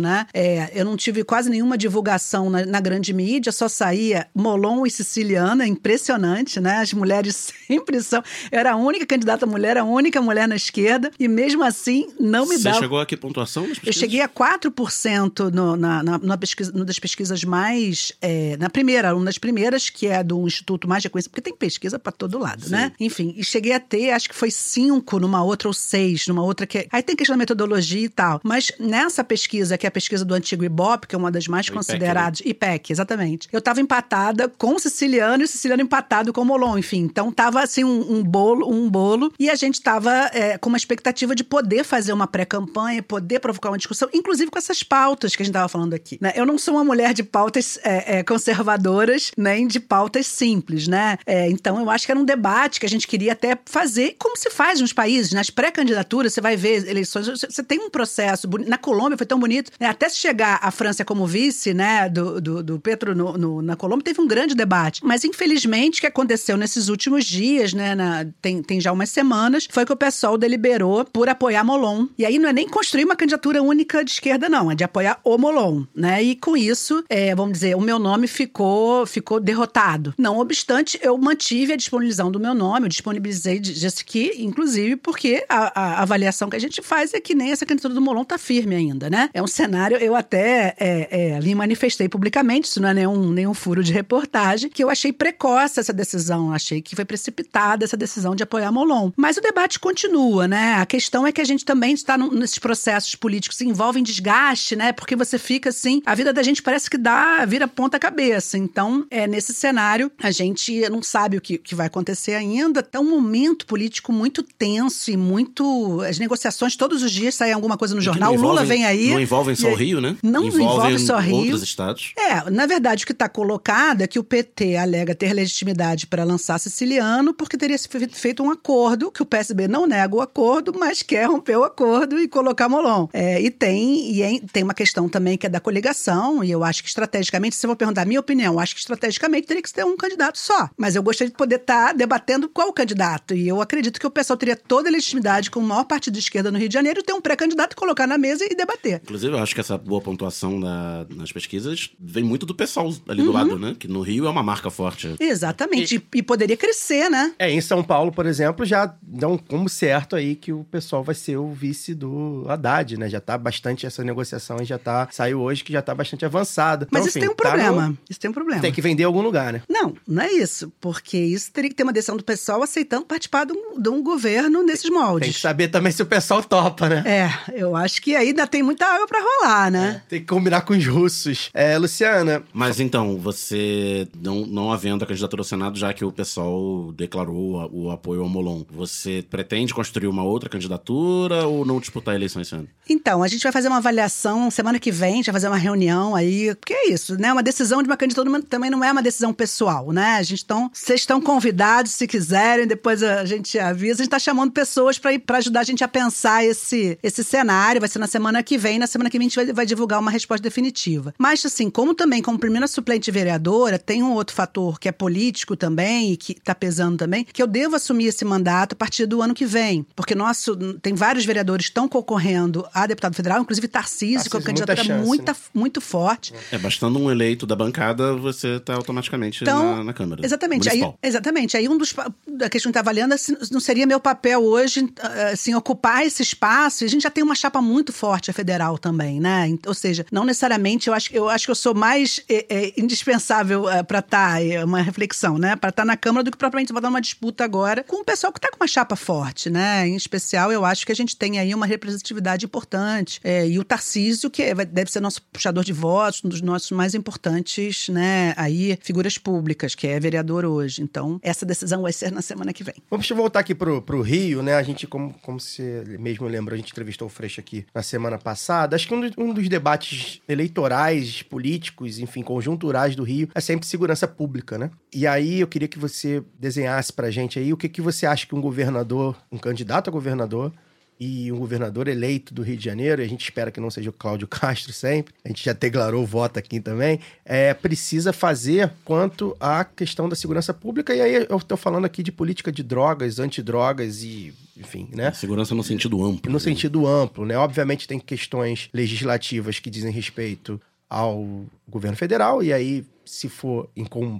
né? É, eu não tive quase nenhuma divulgação na, na grande mídia, só saía Molon e Siciliana, impressionante, né? As mulheres sempre são. Eu era a única candidata mulher, a única mulher na esquerda, e mesmo assim não me Você dava. chegou a que pontuação? Eu pesquisas? cheguei a 4% no, na, na, numa pesquisa, numa das pesquisas mais. é, na primeira, uma das primeiras, que é do Instituto mais reconhecido, porque tem pesquisa para todo lado, né? Enfim, e cheguei a ter, acho que foi 5 numa outra ou 6, numa outra que. é, Aí tem questão da metodologia e tal. Mas nessa pesquisa, que é a pesquisa do antigo Ibope, que é uma das mais O IPEC, consideradas. IPEC, exatamente. Eu tava empatada com o siciliano e o siciliano empatado com o Molon, enfim. Então tava assim um, um bolo, um bolo, e a gente tava é, com uma expectativa de poder fazer uma pré-campanha, poder provocar uma discussão, inclusive com essas pautas que a gente tava falando aqui. né? Eu não sou uma mulher de pautas é, é, conservadoras, nem de pautas simples, né? É, então eu acho que era um debate que a gente queria até fazer, como se faz nos países, nas pré-candidaturas, você vai ver eleições, você tem um processo. Na Colômbia foi tão bonito, né? até se chegar a França como vice, né, do, do, do Petro no, no- na Colômbia, teve um grande debate. Mas infelizmente o que aconteceu nesses últimos dias, né, na- tem, tem já umas semanas, foi que o pessoal deliberou por apoiar Molon. E aí não é nem construir uma candidatura única de esquerda, não, é de apoiar o Molon, né? E com isso, é, vamos dizer, o meu nome ficou, ficou derrotado. Não obstante, eu mantive a disponibilização do meu nome, eu disponibilizei que, inclusive, porque a, a avaliação que a gente faz é que nem essa candidatura do Molon tá firme ainda, né? É um cenário, eu até é, é, ali manifestei publicamente, isso não é nenhum, nenhum furo de reportagem, que eu achei precoce essa decisão, achei que foi precipitada essa decisão de apoiar Molon. Mas o debate continua, né? A questão é que a gente também está num- nesses processos políticos que envolvem desgaste, né? Porque você fica assim, a vida da gente parece que dá, vira ponta cabeça. Então, é nesse cenário, a gente não sabe o que, que vai acontecer ainda. Tá um momento político muito tenso e muito. As negociações, todos os dias sai alguma coisa no E jornal. O Lula vem aí. Não envolvem só o aí- Rio, né? Não envolve só Rio. outros estados. É, na verdade, o que está colocado é que o PT alega ter legitimidade para lançar siciliano porque teria feito um acordo, que o PSB não nega o acordo, mas quer romper o acordo e colocar Molon. É, e tem e é- tem uma questão também que é da coligação, e eu acho que estrategicamente, se eu vou perguntar a minha opinião, eu acho que estrategicamente teria que ter um candidato só. Mas eu gostaria de poder estar debatendo qual candidato. E eu acredito que o pessoal teria toda a legitimidade com o maior partido de esquerda no Rio de Janeiro ter um pré-candidato, colocar na mesa e debater. Inclusive, eu acho que essa boa pontuação na- nas pesquisas vem muito do pessoal ali Uhum. do lado, né? Que no Rio é uma marca forte. Exatamente. E, e poderia crescer, né? É, em São Paulo, por exemplo, já dão como certo aí que o pessoal vai ser o vice do Haddad, né? Já tá bastante, essa negociação já tá, saiu hoje que já tá bastante avançada. Mas Então, isso enfim, tem um tá no- problema. Isso tem um problema. Tem que vender em algum lugar, né? Não, não é isso. Porque isso teria que ter uma decisão do pessoal aceitando participar de um, de um governo nesses moldes. Tem que saber também se o pessoal topa, né? É, eu acho que ainda tem muita água pra rolar, né? Tem que combinar com os russos. É, Luciana, Mas então, você, não, não havendo a candidatura ao Senado, já que o pessoal declarou a- o apoio ao Molon, você pretende construir uma outra candidatura ou não disputar a eleição esse ano? Então, a gente vai fazer uma avaliação semana que vem, a gente vai fazer uma reunião aí. Porque é isso, né? Uma decisão de uma candidatura também não é uma decisão pessoal, né? A gente tão, vocês estão convidados, se quiserem, depois a gente avisa. A gente tá chamando pessoas para para ajudar a gente a pensar esse, esse cenário. Vai ser na semana que vem. Na semana que vem a gente vai, vai divulgar uma resposta definitiva. Mas, assim, como também, como primeira suplente vereadora, tem um outro fator que é político também e que tá pesando também, que eu devo assumir esse mandato a partir do ano que vem. Porque nosso, tem vários vereadores que estão concorrendo a deputado federal, inclusive Tarcísio, com a Tarcísio, muita candidatura chance, muita, né? muito forte. É, bastando um eleito da bancada, você tá automaticamente Então, na, na Câmara. Exatamente. Aí, exatamente. Aí um dos da questão que está avaliando é se não seria meu papel hoje assim, ocupar esse espaço. E a gente já tem uma chapa muito forte, a federal também, né? Ou seja, não necessariamente eu acho, eu acho que eu sou mais é, é, indispensável para estar, é uma reflexão, né? Para estar na Câmara do que propriamente votar numa disputa agora com o pessoal que está com uma chapa forte, né? Em especial, eu acho que a gente tem aí uma representatividade importante. É, e o Tarcísio, que é- deve ser nosso puxador de votos, um dos nossos mais importantes, né? Aí, figuras públicas, que é vereador hoje. Então, essa decisão vai ser na semana que vem. Vamos voltar aqui pro, pro Rio, né? A gente, como, como você mesmo lembra, a gente entrevistou o Freixo aqui na semana passada. Acho que um, um dos debates eleitorais, políticos, enfim, conjunturais do Rio é sempre segurança pública, né? E aí eu queria que você desenhasse pra gente aí o que, que você acha que um governador, um candidato a governador e um governador eleito do Rio de Janeiro, e a gente espera que não seja o Cláudio Castro sempre, a gente já declarou o voto aqui também, é, precisa fazer quanto à questão da segurança pública, e aí eu estou falando aqui de política de drogas, antidrogas e, enfim, né? Segurança no sentido amplo. No sentido amplo, né? Obviamente tem questões legislativas que dizem respeito ao governo federal, e aí, se for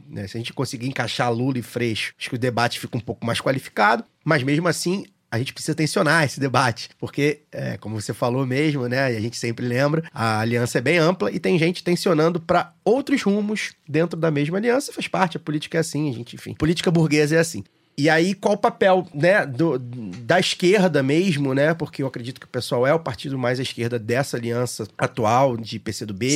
né, se a gente conseguir encaixar Lula e Freixo, acho que o debate fica um pouco mais qualificado, mas mesmo assim. A gente precisa tensionar esse debate, porque, é, como você falou mesmo, né? E a gente sempre lembra, a aliança é bem ampla e tem gente tensionando para outros rumos dentro da mesma aliança. Faz parte, a política é assim, a gente, enfim. Política burguesa é assim. E aí, qual o papel, né, do- da esquerda mesmo, né? Porque eu acredito que o pessoal é o partido mais à esquerda dessa aliança atual de PCdoB,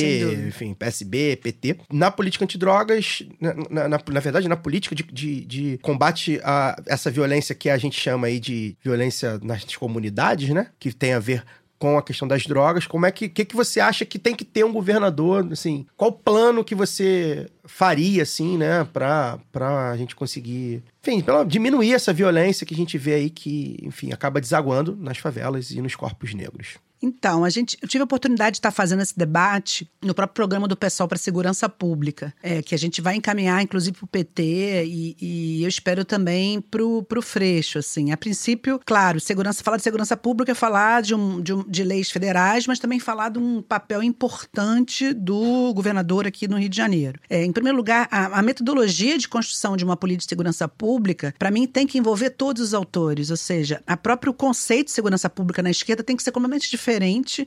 enfim, PSB, PT. Na política antidrogas, na, na, na- na verdade, na política de, de, de combate a essa violência que a gente chama aí de violência nas comunidades, né? Que tem a ver com a questão das drogas, como é que, que, que você acha que tem que ter um governador, assim, qual plano que você faria, assim, né, pra, pra gente conseguir, enfim, diminuir essa violência que a gente vê aí que, enfim, acaba desaguando nas favelas e nos corpos negros. Então, a gente, eu tive a oportunidade de estar fazendo esse debate no próprio programa do Pessoal para Segurança Pública, é, que a gente vai encaminhar, inclusive, para o PT e, e eu espero também para o Freixo. Assim. A princípio, claro, segurança, falar de segurança pública é falar de, um, de, um- de leis federais, mas também falar de um papel importante do governador aqui no Rio de Janeiro. É, em primeiro lugar, a, a metodologia de construção de uma política de segurança pública, para mim, tem que envolver todos os autores, ou seja, a próprio conceito de segurança pública na esquerda tem que ser completamente diferente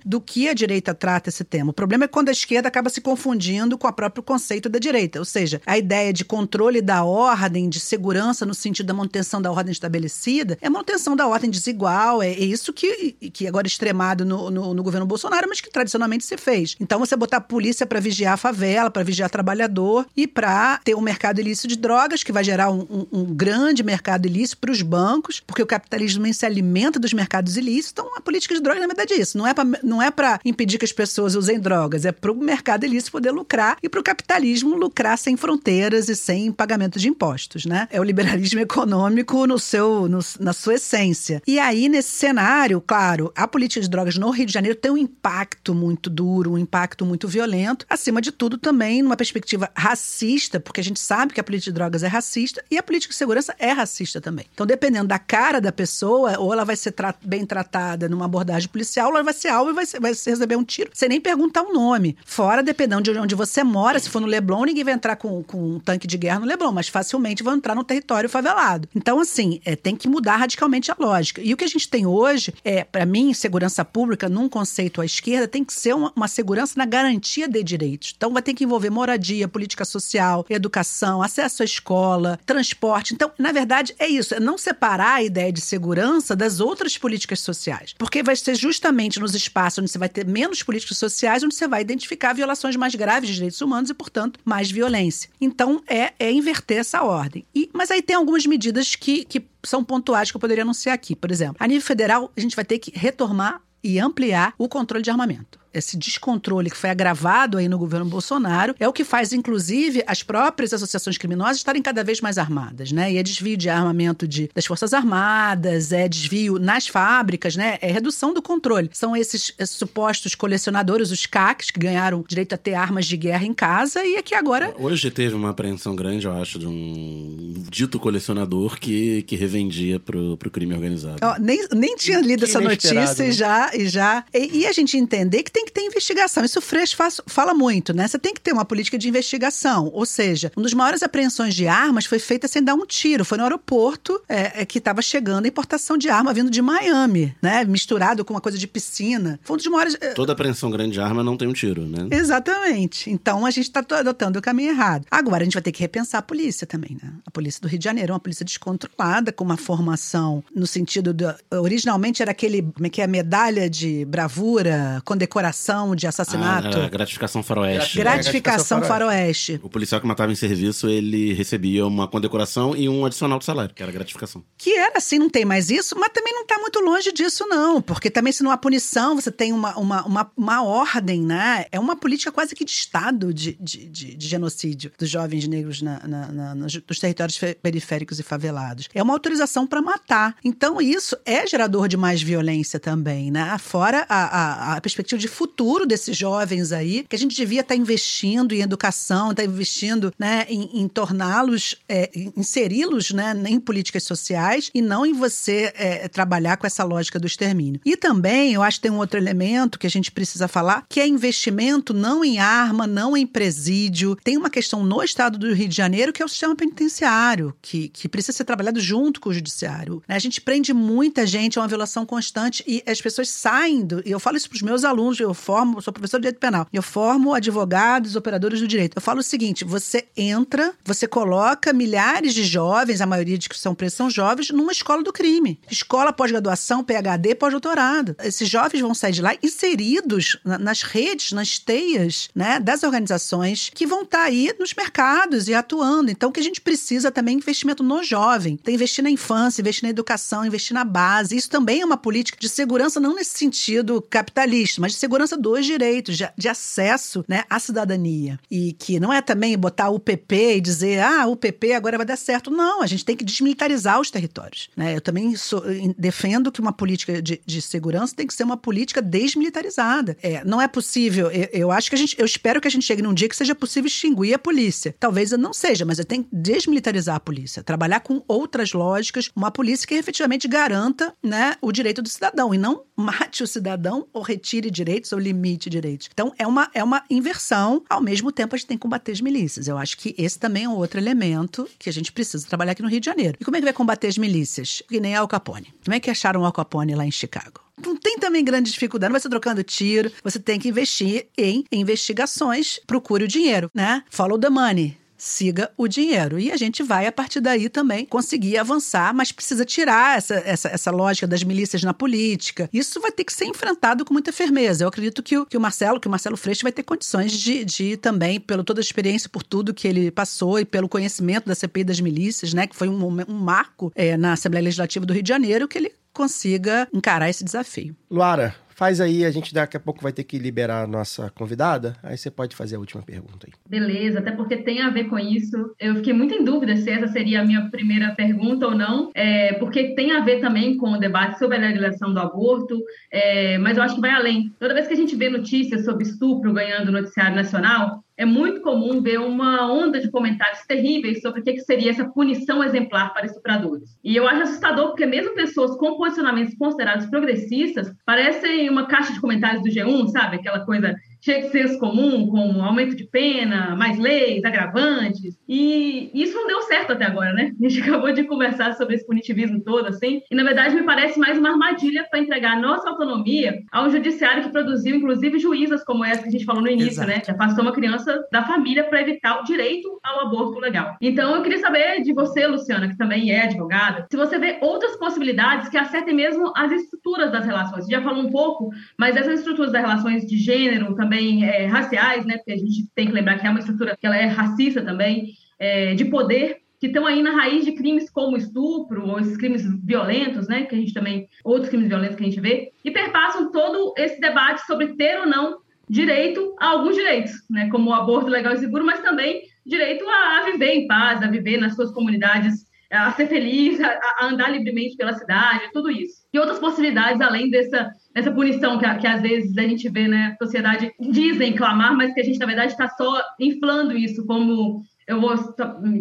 do que a direita trata esse tema. O problema é quando a esquerda acaba se confundindo com o próprio conceito da direita, ou seja, a ideia de controle da ordem, de segurança no sentido da manutenção da ordem estabelecida, é manutenção da ordem desigual, é, é isso que, que agora é extremado no, no, no governo Bolsonaro, mas que tradicionalmente se fez. Então você botar a polícia para vigiar a favela, para vigiar trabalhador e para ter um mercado ilícito de drogas que vai gerar um, um- um grande mercado ilícito para os bancos, porque o capitalismo se alimenta dos mercados ilícitos. Então a política de drogas na verdade é isso. Não é para não é para impedir que as pessoas usem drogas, é para o mercado ilícito poder lucrar e para o capitalismo lucrar sem fronteiras e sem pagamento de impostos, né? É o liberalismo econômico no seu no- na sua essência. E aí nesse cenário, claro, a política de drogas no Rio de Janeiro tem um impacto muito duro, um impacto muito violento, acima de tudo também numa perspectiva racista, porque a gente sabe que a política de drogas é racista e a política de segurança é racista também. Então, dependendo da cara da pessoa, ou ela vai ser tra- bem tratada numa abordagem policial, ela vai ser alvo e vai, vai receber um tiro sem nem perguntar o nome. Fora, dependendo de onde você mora, se for no Leblon, ninguém vai entrar com, com um tanque de guerra no Leblon, mas facilmente vão entrar no território favelado. Então, assim, é, tem que mudar radicalmente a lógica. E o que a gente tem hoje é, para mim, segurança pública, num conceito à esquerda, tem que ser uma, uma segurança na garantia de direitos. Então, vai ter que envolver moradia, política social, educação, acesso à escola, transporte. Então, na verdade, é isso. É não separar a ideia de segurança das outras políticas sociais. Porque vai ser justamente nos espaços onde você vai ter menos políticas sociais, onde você vai identificar violações mais graves de direitos humanos e, portanto, mais violência. Então, é, é inverter essa ordem. E, mas aí tem algumas medidas que, que são pontuais que eu poderia anunciar aqui. Por exemplo, a nível federal, a gente vai ter que retomar e ampliar o controle de armamento. Esse descontrole que foi agravado aí no governo Bolsonaro é o que faz, inclusive, as próprias associações criminosas estarem cada vez mais armadas, né? E é desvio de armamento de, das Forças Armadas, é desvio nas fábricas, né? É redução do controle. São esses, esses supostos colecionadores, os CACs, que ganharam direito a ter armas de guerra em casa e aqui agora Hoje teve uma apreensão grande, eu acho, de um dito colecionador que, que revendia pro, pro crime organizado. Ó, nem, nem tinha lido Que essa notícia né? e já. E, já e, e a gente entender que tem tem que ter investigação. Isso o Freixo faz- fala muito, né? Você tem que ter uma política de investigação. Ou seja, uma das maiores apreensões de armas foi feita sem dar um tiro. Foi no aeroporto é, é, que estava chegando a importação de arma vindo de Miami, né? Misturado com uma coisa de piscina. Foi um dos maiores. é, Toda apreensão grande de arma não tem um tiro, né? Exatamente. Então a gente está adotando o caminho errado. Agora a gente vai ter que repensar a polícia também, né? A polícia do Rio de Janeiro é uma polícia descontrolada, com uma formação no sentido do. Originalmente era aquele. Como é que é? Medalha de bravura, condecoração de assassinato. Ah, gratificação faroeste. Gra- Gratificação Gratificação faroeste. O policial que matava em serviço, ele recebia uma condecoração e um adicional de salário, que era gratificação. Que era assim, não tem mais isso, mas também não está muito longe disso, não. Porque também, se não há punição, você tem uma, uma, uma, uma ordem, né? É uma política quase que de Estado de, de, de- de genocídio dos jovens negros na, na- na- nos, nos territórios periféricos e favelados. É uma autorização para matar. Então, isso é gerador de mais violência também, né? Fora a, a, a perspectiva de futuro desses jovens aí, que a gente devia estar investindo em educação, estar investindo né, em, em torná-los, é, inseri-los né, em políticas sociais e não em você é, trabalhar com essa lógica do extermínio. E também, eu acho que tem um outro elemento que a gente precisa falar, que é investimento não em arma, não em presídio. Tem uma questão no estado do Rio de Janeiro que é o sistema penitenciário, que, que precisa ser trabalhado junto com o judiciário. né? A gente prende muita gente, é uma violação constante e as pessoas saem do. E eu falo isso para os meus alunos, eu formo, sou professor de direito penal, eu formo advogados, operadores do direito. Eu falo o seguinte: você entra, você coloca milhares de jovens, a maioria de que são presos são jovens, numa escola do crime. Escola pós-graduação, PhD, pós-doutorado. Esses jovens vão sair de lá inseridos na- nas redes, nas teias, né, das organizações que vão estar aí nos mercados e atuando. Então, o que a gente precisa também é investimento no jovem. Tem investir na infância, investir na educação, investir na base. Isso também é uma política de segurança, não nesse sentido capitalista, mas de segurança dos direitos, de, de acesso né, à cidadania. E que não é também botar o PP e dizer, ah, o PP agora vai dar certo. Não, a gente tem que desmilitarizar os territórios. né? Eu também sou- defendo que uma política de, de segurança tem que ser uma política desmilitarizada. É, não é possível, eu, eu acho que a gente, eu espero que a gente chegue num dia que seja possível extinguir a polícia. Talvez não seja, mas eu tenho que desmilitarizar a polícia, trabalhar com outras lógicas, uma polícia que efetivamente garanta né, o direito do cidadão e não mate o cidadão ou retire direitos ou limite direitos. Então é uma, é uma inversão, ao mesmo tempo a gente tem que combater as milícias. Eu acho que esse também é um outro elemento que a gente precisa trabalhar aqui no Rio de Janeiro. E como é que vai combater as milícias? Que nem Al Capone. Como é que acharam Al Capone lá em Chicago? Não tem também grande dificuldade, não vai ser trocando tiro. Você tem que investir em investigações, procure o dinheiro, né? Follow the money. Siga o dinheiro. E a gente vai, a partir daí, também conseguir avançar, mas precisa tirar essa, essa, essa lógica das milícias na política. Isso vai ter que ser enfrentado com muita firmeza. Eu acredito que o, que o Marcelo, que o Marcelo Freixo vai ter condições de, de também, pelo toda a experiência, por tudo que ele passou e pelo conhecimento da CPI das milícias, né? Que foi um, um marco é, na Assembleia Legislativa do Rio de Janeiro, que ele consiga encarar esse desafio. Luara, faz aí, a gente daqui a pouco vai ter que liberar a nossa convidada. Aí você pode fazer a última pergunta aí. Beleza, até porque tem a ver com isso. Eu fiquei muito em dúvida se essa seria a minha primeira pergunta ou não, é, porque tem a ver também com o debate sobre a legalização do aborto, é, mas eu acho que vai além. Toda vez que a gente vê notícias sobre estupro ganhando noticiário nacional, é muito comum ver uma onda de comentários terríveis sobre o que seria essa punição exemplar para estupradores. E eu acho assustador porque mesmo pessoas com posicionamentos considerados progressistas parecem uma caixa de comentários do G1, sabe? Aquela coisa cheia de senso comum, como aumento de pena, mais leis, agravantes. E isso não deu certo até agora, né? A gente acabou de conversar sobre esse punitivismo todo, assim. E, na verdade, me parece mais uma armadilha para entregar a nossa autonomia ao judiciário que produziu, inclusive, juízas como essa que a gente falou no início, Exato. né? Que afastou uma criança da família para evitar o direito ao aborto legal. Então, eu queria saber de você, Luciana, que também é advogada, se você vê outras possibilidades que acertem mesmo as estruturas das relações. Você já falou um pouco, mas essas estruturas das relações de gênero, também é, raciais, né? Porque a gente tem que lembrar que é uma estrutura que ela é racista também, é, de poder, que estão aí na raiz de crimes como estupro, ou esses crimes violentos, né? Que a gente também, outros crimes violentos que a gente vê, e perpassam todo esse debate sobre ter ou não direito a alguns direitos, né? Como o aborto legal e seguro, mas também direito a, a viver em paz, a viver nas suas comunidades, a ser feliz, a, a andar livremente pela cidade, tudo isso. E outras possibilidades além dessa, dessa punição que, que às vezes a gente vê, né? A sociedade dizem clamar, mas que a gente, na verdade, está só inflando isso como eu vou,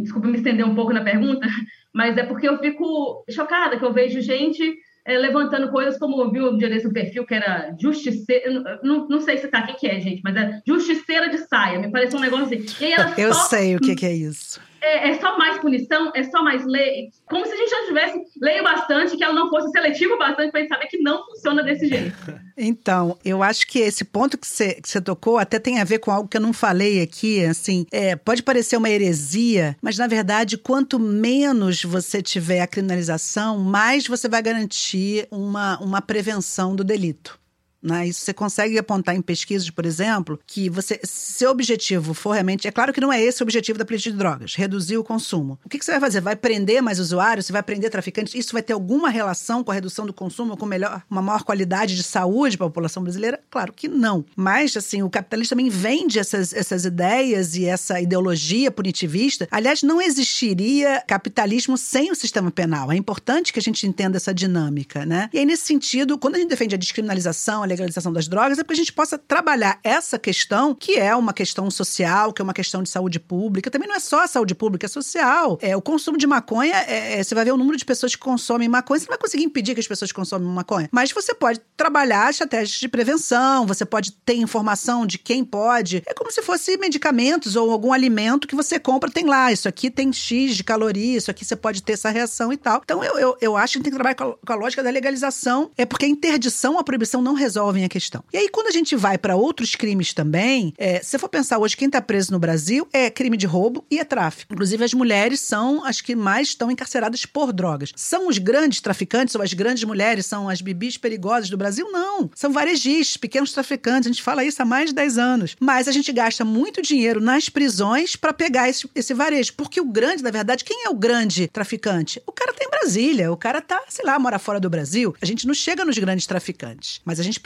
desculpa me estender um pouco na pergunta, mas é porque eu fico chocada que eu vejo gente é, levantando coisas como eu vi um dia desse perfil que era justiceira, não, não sei se tá, o que, que é, gente, mas é justiceira de saia, me parece um negócio assim. E aí ela Eu só- sei o que, que é isso. É, é só mais punição, é só mais lei. Como se a gente já tivesse lei bastante, que ela não fosse seletiva bastante para gente saber que não funciona desse jeito. Então, eu acho que esse ponto que você, que você tocou até tem a ver com algo que eu não falei aqui, assim, é, pode parecer uma heresia, mas na verdade, quanto menos você tiver a criminalização, mais você vai garantir uma, uma prevenção do delito. Né? Isso você consegue apontar em pesquisas, por exemplo, que você, se o objetivo for realmente. É claro que não é esse o objetivo da política de drogas, reduzir o consumo. O que, que você vai fazer? Vai prender mais usuários? Você vai prender traficantes? Isso vai ter alguma relação com a redução do consumo, com melhor, uma maior qualidade de saúde para a população brasileira? Claro que não. Mas, assim, o capitalismo também vende essas, essas ideias e essa ideologia punitivista. Aliás, não existiria capitalismo sem o sistema penal. É importante que a gente entenda essa dinâmica, né? E aí, nesse sentido, quando a gente defende a descriminalização, legalização das drogas, é para a gente possa trabalhar essa questão, que é uma questão social, que é uma questão de saúde pública. Também não é só a saúde pública, é social. É, o consumo de maconha, é, é, você vai ver o número de pessoas que consomem maconha, você não vai conseguir impedir que as pessoas consomem maconha. Mas você pode trabalhar estratégias de prevenção, você pode ter informação de quem pode. É como se fosse medicamentos ou algum alimento que você compra, tem lá, isso aqui tem X de caloria, isso aqui você pode ter essa reação e tal. Então eu, eu, eu acho que tem que trabalhar com a, com a lógica da legalização, é porque a interdição, a proibição não resolvem a questão. E aí, quando a gente vai para outros crimes também, é, se for pensar hoje, quem está preso no Brasil é crime de roubo e é tráfico. Inclusive, as mulheres são as que mais estão encarceradas por drogas. São os grandes traficantes ou as grandes mulheres, são as bibis perigosas do Brasil? Não. São varejistas, pequenos traficantes. A gente fala isso há mais de 10 anos. Mas a gente gasta muito dinheiro nas prisões para pegar esse, esse varejo. Porque o grande, na verdade, quem é o grande traficante? O cara tá em Brasília, o cara tá, sei lá, mora fora do Brasil. A gente não chega nos grandes traficantes, mas a gente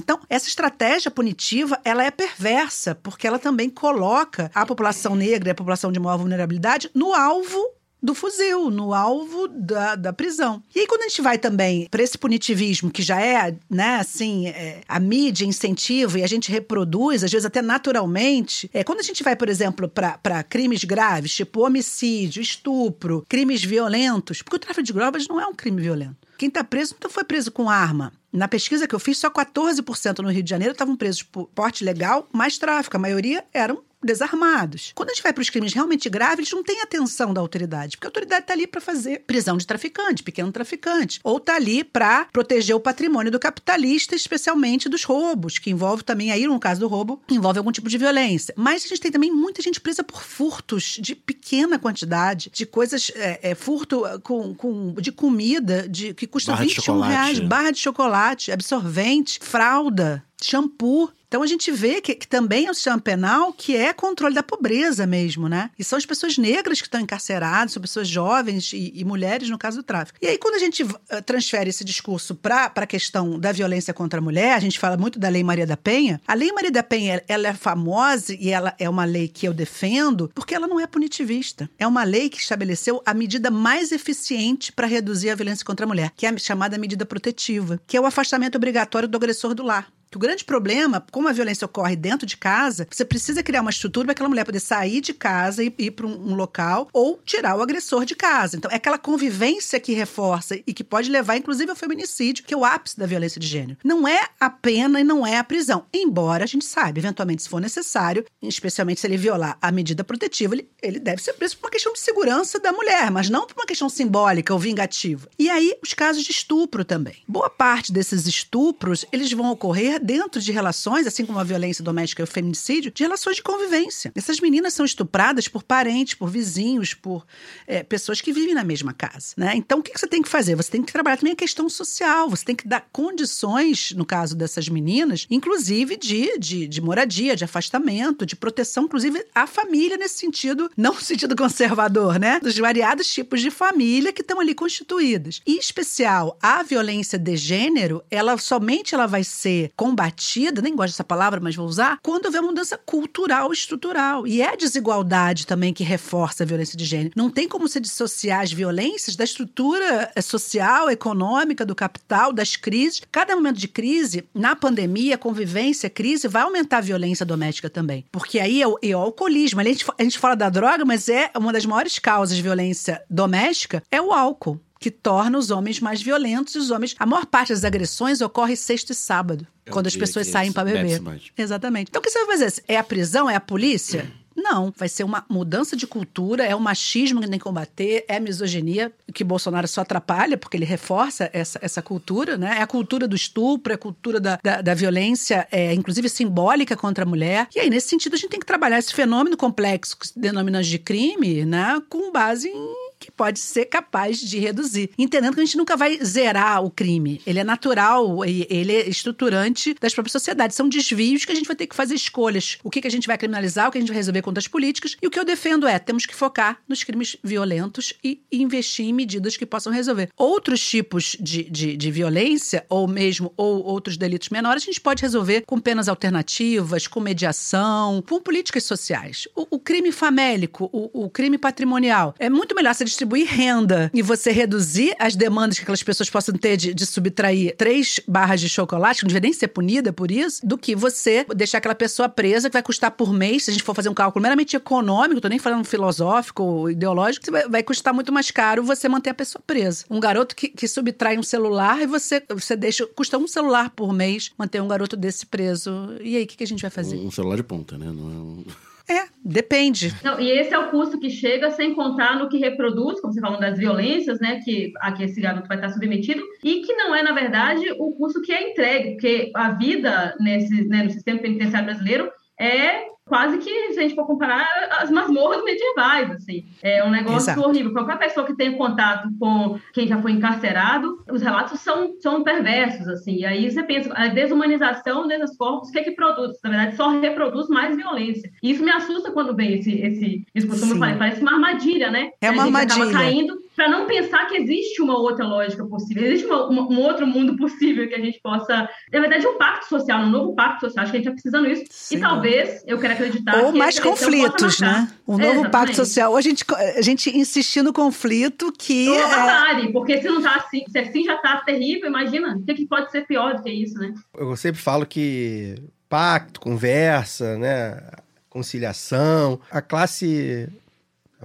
Então, essa estratégia punitiva, ela é perversa, porque ela também coloca a população negra e a população de maior vulnerabilidade no alvo do fuzil, no alvo da, da prisão. E aí, quando a gente vai também para esse punitivismo, que já é, né, assim, é, a mídia incentiva e a gente reproduz, às vezes até naturalmente, é, quando a gente vai, por exemplo, para crimes graves, tipo homicídio, estupro, crimes violentos, porque o tráfico de drogas não é um crime violento. Quem está preso não foi preso com arma. Na pesquisa que eu fiz, só 14% no Rio de Janeiro estavam presos por porte legal, mais tráfico. A maioria eram desarmados. Quando a gente vai para os crimes realmente graves, eles não têm atenção da autoridade, porque a autoridade está ali para fazer prisão de traficante, pequeno traficante, ou está ali para proteger o patrimônio do capitalista, especialmente dos roubos, que envolve também aí, no caso do roubo, envolve algum tipo de violência. Mas a gente tem também muita gente presa por furtos de pequena quantidade, de coisas, é, é, furto com, com, de comida, de, que custa Barra de 21 chocolate. reais, barra de chocolate, absorvente, fralda, shampoo. Então a gente vê que, que também é o sistema penal que é controle da pobreza mesmo, né? E são as pessoas negras que estão encarceradas, são pessoas jovens e, e mulheres no caso do tráfico. E aí quando a gente eh, transfere esse discurso para a questão da violência contra a mulher, a gente fala muito da Lei Maria da Penha. A Lei Maria da Penha, ela é famosa e ela é uma lei que eu defendo porque ela não é punitivista. É uma lei que estabeleceu a medida mais eficiente para reduzir a violência contra a mulher, que é a chamada medida protetiva, que é o afastamento obrigatório do agressor do lar. O grande problema, como a violência ocorre dentro de casa, você precisa criar uma estrutura para aquela mulher poder sair de casa e ir para um, um local ou tirar o agressor de casa. Então, é aquela convivência que reforça e que pode levar, inclusive, ao feminicídio, que é o ápice da violência de gênero. Não é a pena e não é a prisão. Embora a gente saiba, eventualmente, se for necessário, especialmente se ele violar a medida protetiva, ele, ele deve ser preso por uma questão de segurança da mulher, mas não por uma questão simbólica ou vingativa. E aí, os casos de estupro também. Boa parte desses estupros, eles vão ocorrer dentro de relações, assim como a violência doméstica e o feminicídio, de relações de convivência. Essas meninas são estupradas por parentes, por vizinhos, por é, pessoas que vivem na mesma casa. Né? Então, o que você tem que fazer? Você tem que trabalhar também a questão social, você tem que dar condições, no caso dessas meninas, inclusive de, de, de moradia, de afastamento, de proteção, inclusive à família nesse sentido, não no sentido conservador, né? Dos variados tipos de família que estão ali constituídas. Em especial, a violência de gênero, ela somente ela vai ser combatida, nem gosto dessa palavra, mas vou usar, quando houver mudança cultural estrutural. E é a desigualdade também que reforça a violência de gênero. Não tem como se dissociar as violências da estrutura eh, social, econômica, do capital, das crises. Cada momento de crise, na pandemia, convivência, crise, vai aumentar a violência doméstica também. Porque aí é o, é o alcoolismo. A gente, a gente fala da droga, mas é uma das maiores causas de violência doméstica é o álcool. Que torna os homens mais violentos e os homens. A maior parte das agressões ocorre sexta e sábado, É quando as pessoas saem para beber. Exatamente. Então o que você vai fazer? É a prisão? É a polícia? Não, vai ser uma mudança de cultura, é o machismo que tem que combater, é a misoginia, que Bolsonaro só atrapalha, porque ele reforça essa, essa cultura, né? É a cultura do estupro, é a cultura da, da, da violência, é, inclusive simbólica contra a mulher. E aí, nesse sentido, a gente tem que trabalhar esse fenômeno complexo que denominamos de crime, né? Com base em que pode ser capaz de reduzir. Entendendo que a gente nunca vai zerar o crime. Ele é natural, ele é estruturante das próprias sociedades. São desvios que a gente vai ter que fazer escolhas. O que, a gente vai criminalizar, o que a gente vai resolver contra as políticas. E o que eu defendo é, temos que focar nos crimes violentos e investir em medidas que possam resolver. Outros tipos de, de, de violência, ou mesmo ou outros delitos menores, a gente pode resolver com penas alternativas, com mediação, com políticas sociais. O, o crime famélico, o, o crime patrimonial, é muito melhor você distribuir renda e você reduzir as demandas que aquelas pessoas possam ter de, de subtrair três barras de chocolate, que não devia nem ser punida por isso, do que você deixar aquela pessoa presa, que vai custar por mês, se a gente for fazer um cálculo meramente econômico, tô nem falando filosófico ou ideológico, vai, vai custar muito mais caro você manter a pessoa presa. Um garoto que, que subtrai um celular e você, você deixa. Custa um celular por mês manter um garoto desse preso. E aí, o que, que a gente vai fazer? Um celular de ponta, né? Não é um... É, depende. Não, e esse é o custo que chega sem contar no que reproduz, como você falou, das violências, né, que a que esse garoto vai estar submetido, e que não é, na verdade, o custo que é entregue, porque a vida nesse, né, no sistema penitenciário brasileiro é quase que, se a gente for comparar, as masmorras medievais, assim. É um negócio Exato. horrível. Qualquer pessoa que tenha contato com quem já foi encarcerado, os relatos são, são perversos, assim. E aí você pensa, a desumanização desses corpos, o que é que produz? Na verdade, só reproduz mais violência. E isso me assusta quando vem esse, esse discurso, como eu falei, parece uma armadilha, né? É uma a gente acaba armadilha. caindo para não pensar que existe uma outra lógica possível, existe uma- uma- um outro mundo possível que a gente possa. Na verdade, um pacto social, um novo pacto social. Acho que a gente está precisando disso. Sem e talvez, eu quero acreditar. Ou que mais conflitos, né? Um É, novo pacto social. Ou a gente, a gente insistir no conflito que. Ou é, porque se não tá assim, se assim já tá terrível, imagina, o que, que pode ser pior do que isso, né? Eu sempre falo que pacto, conversa, né? Conciliação. A classe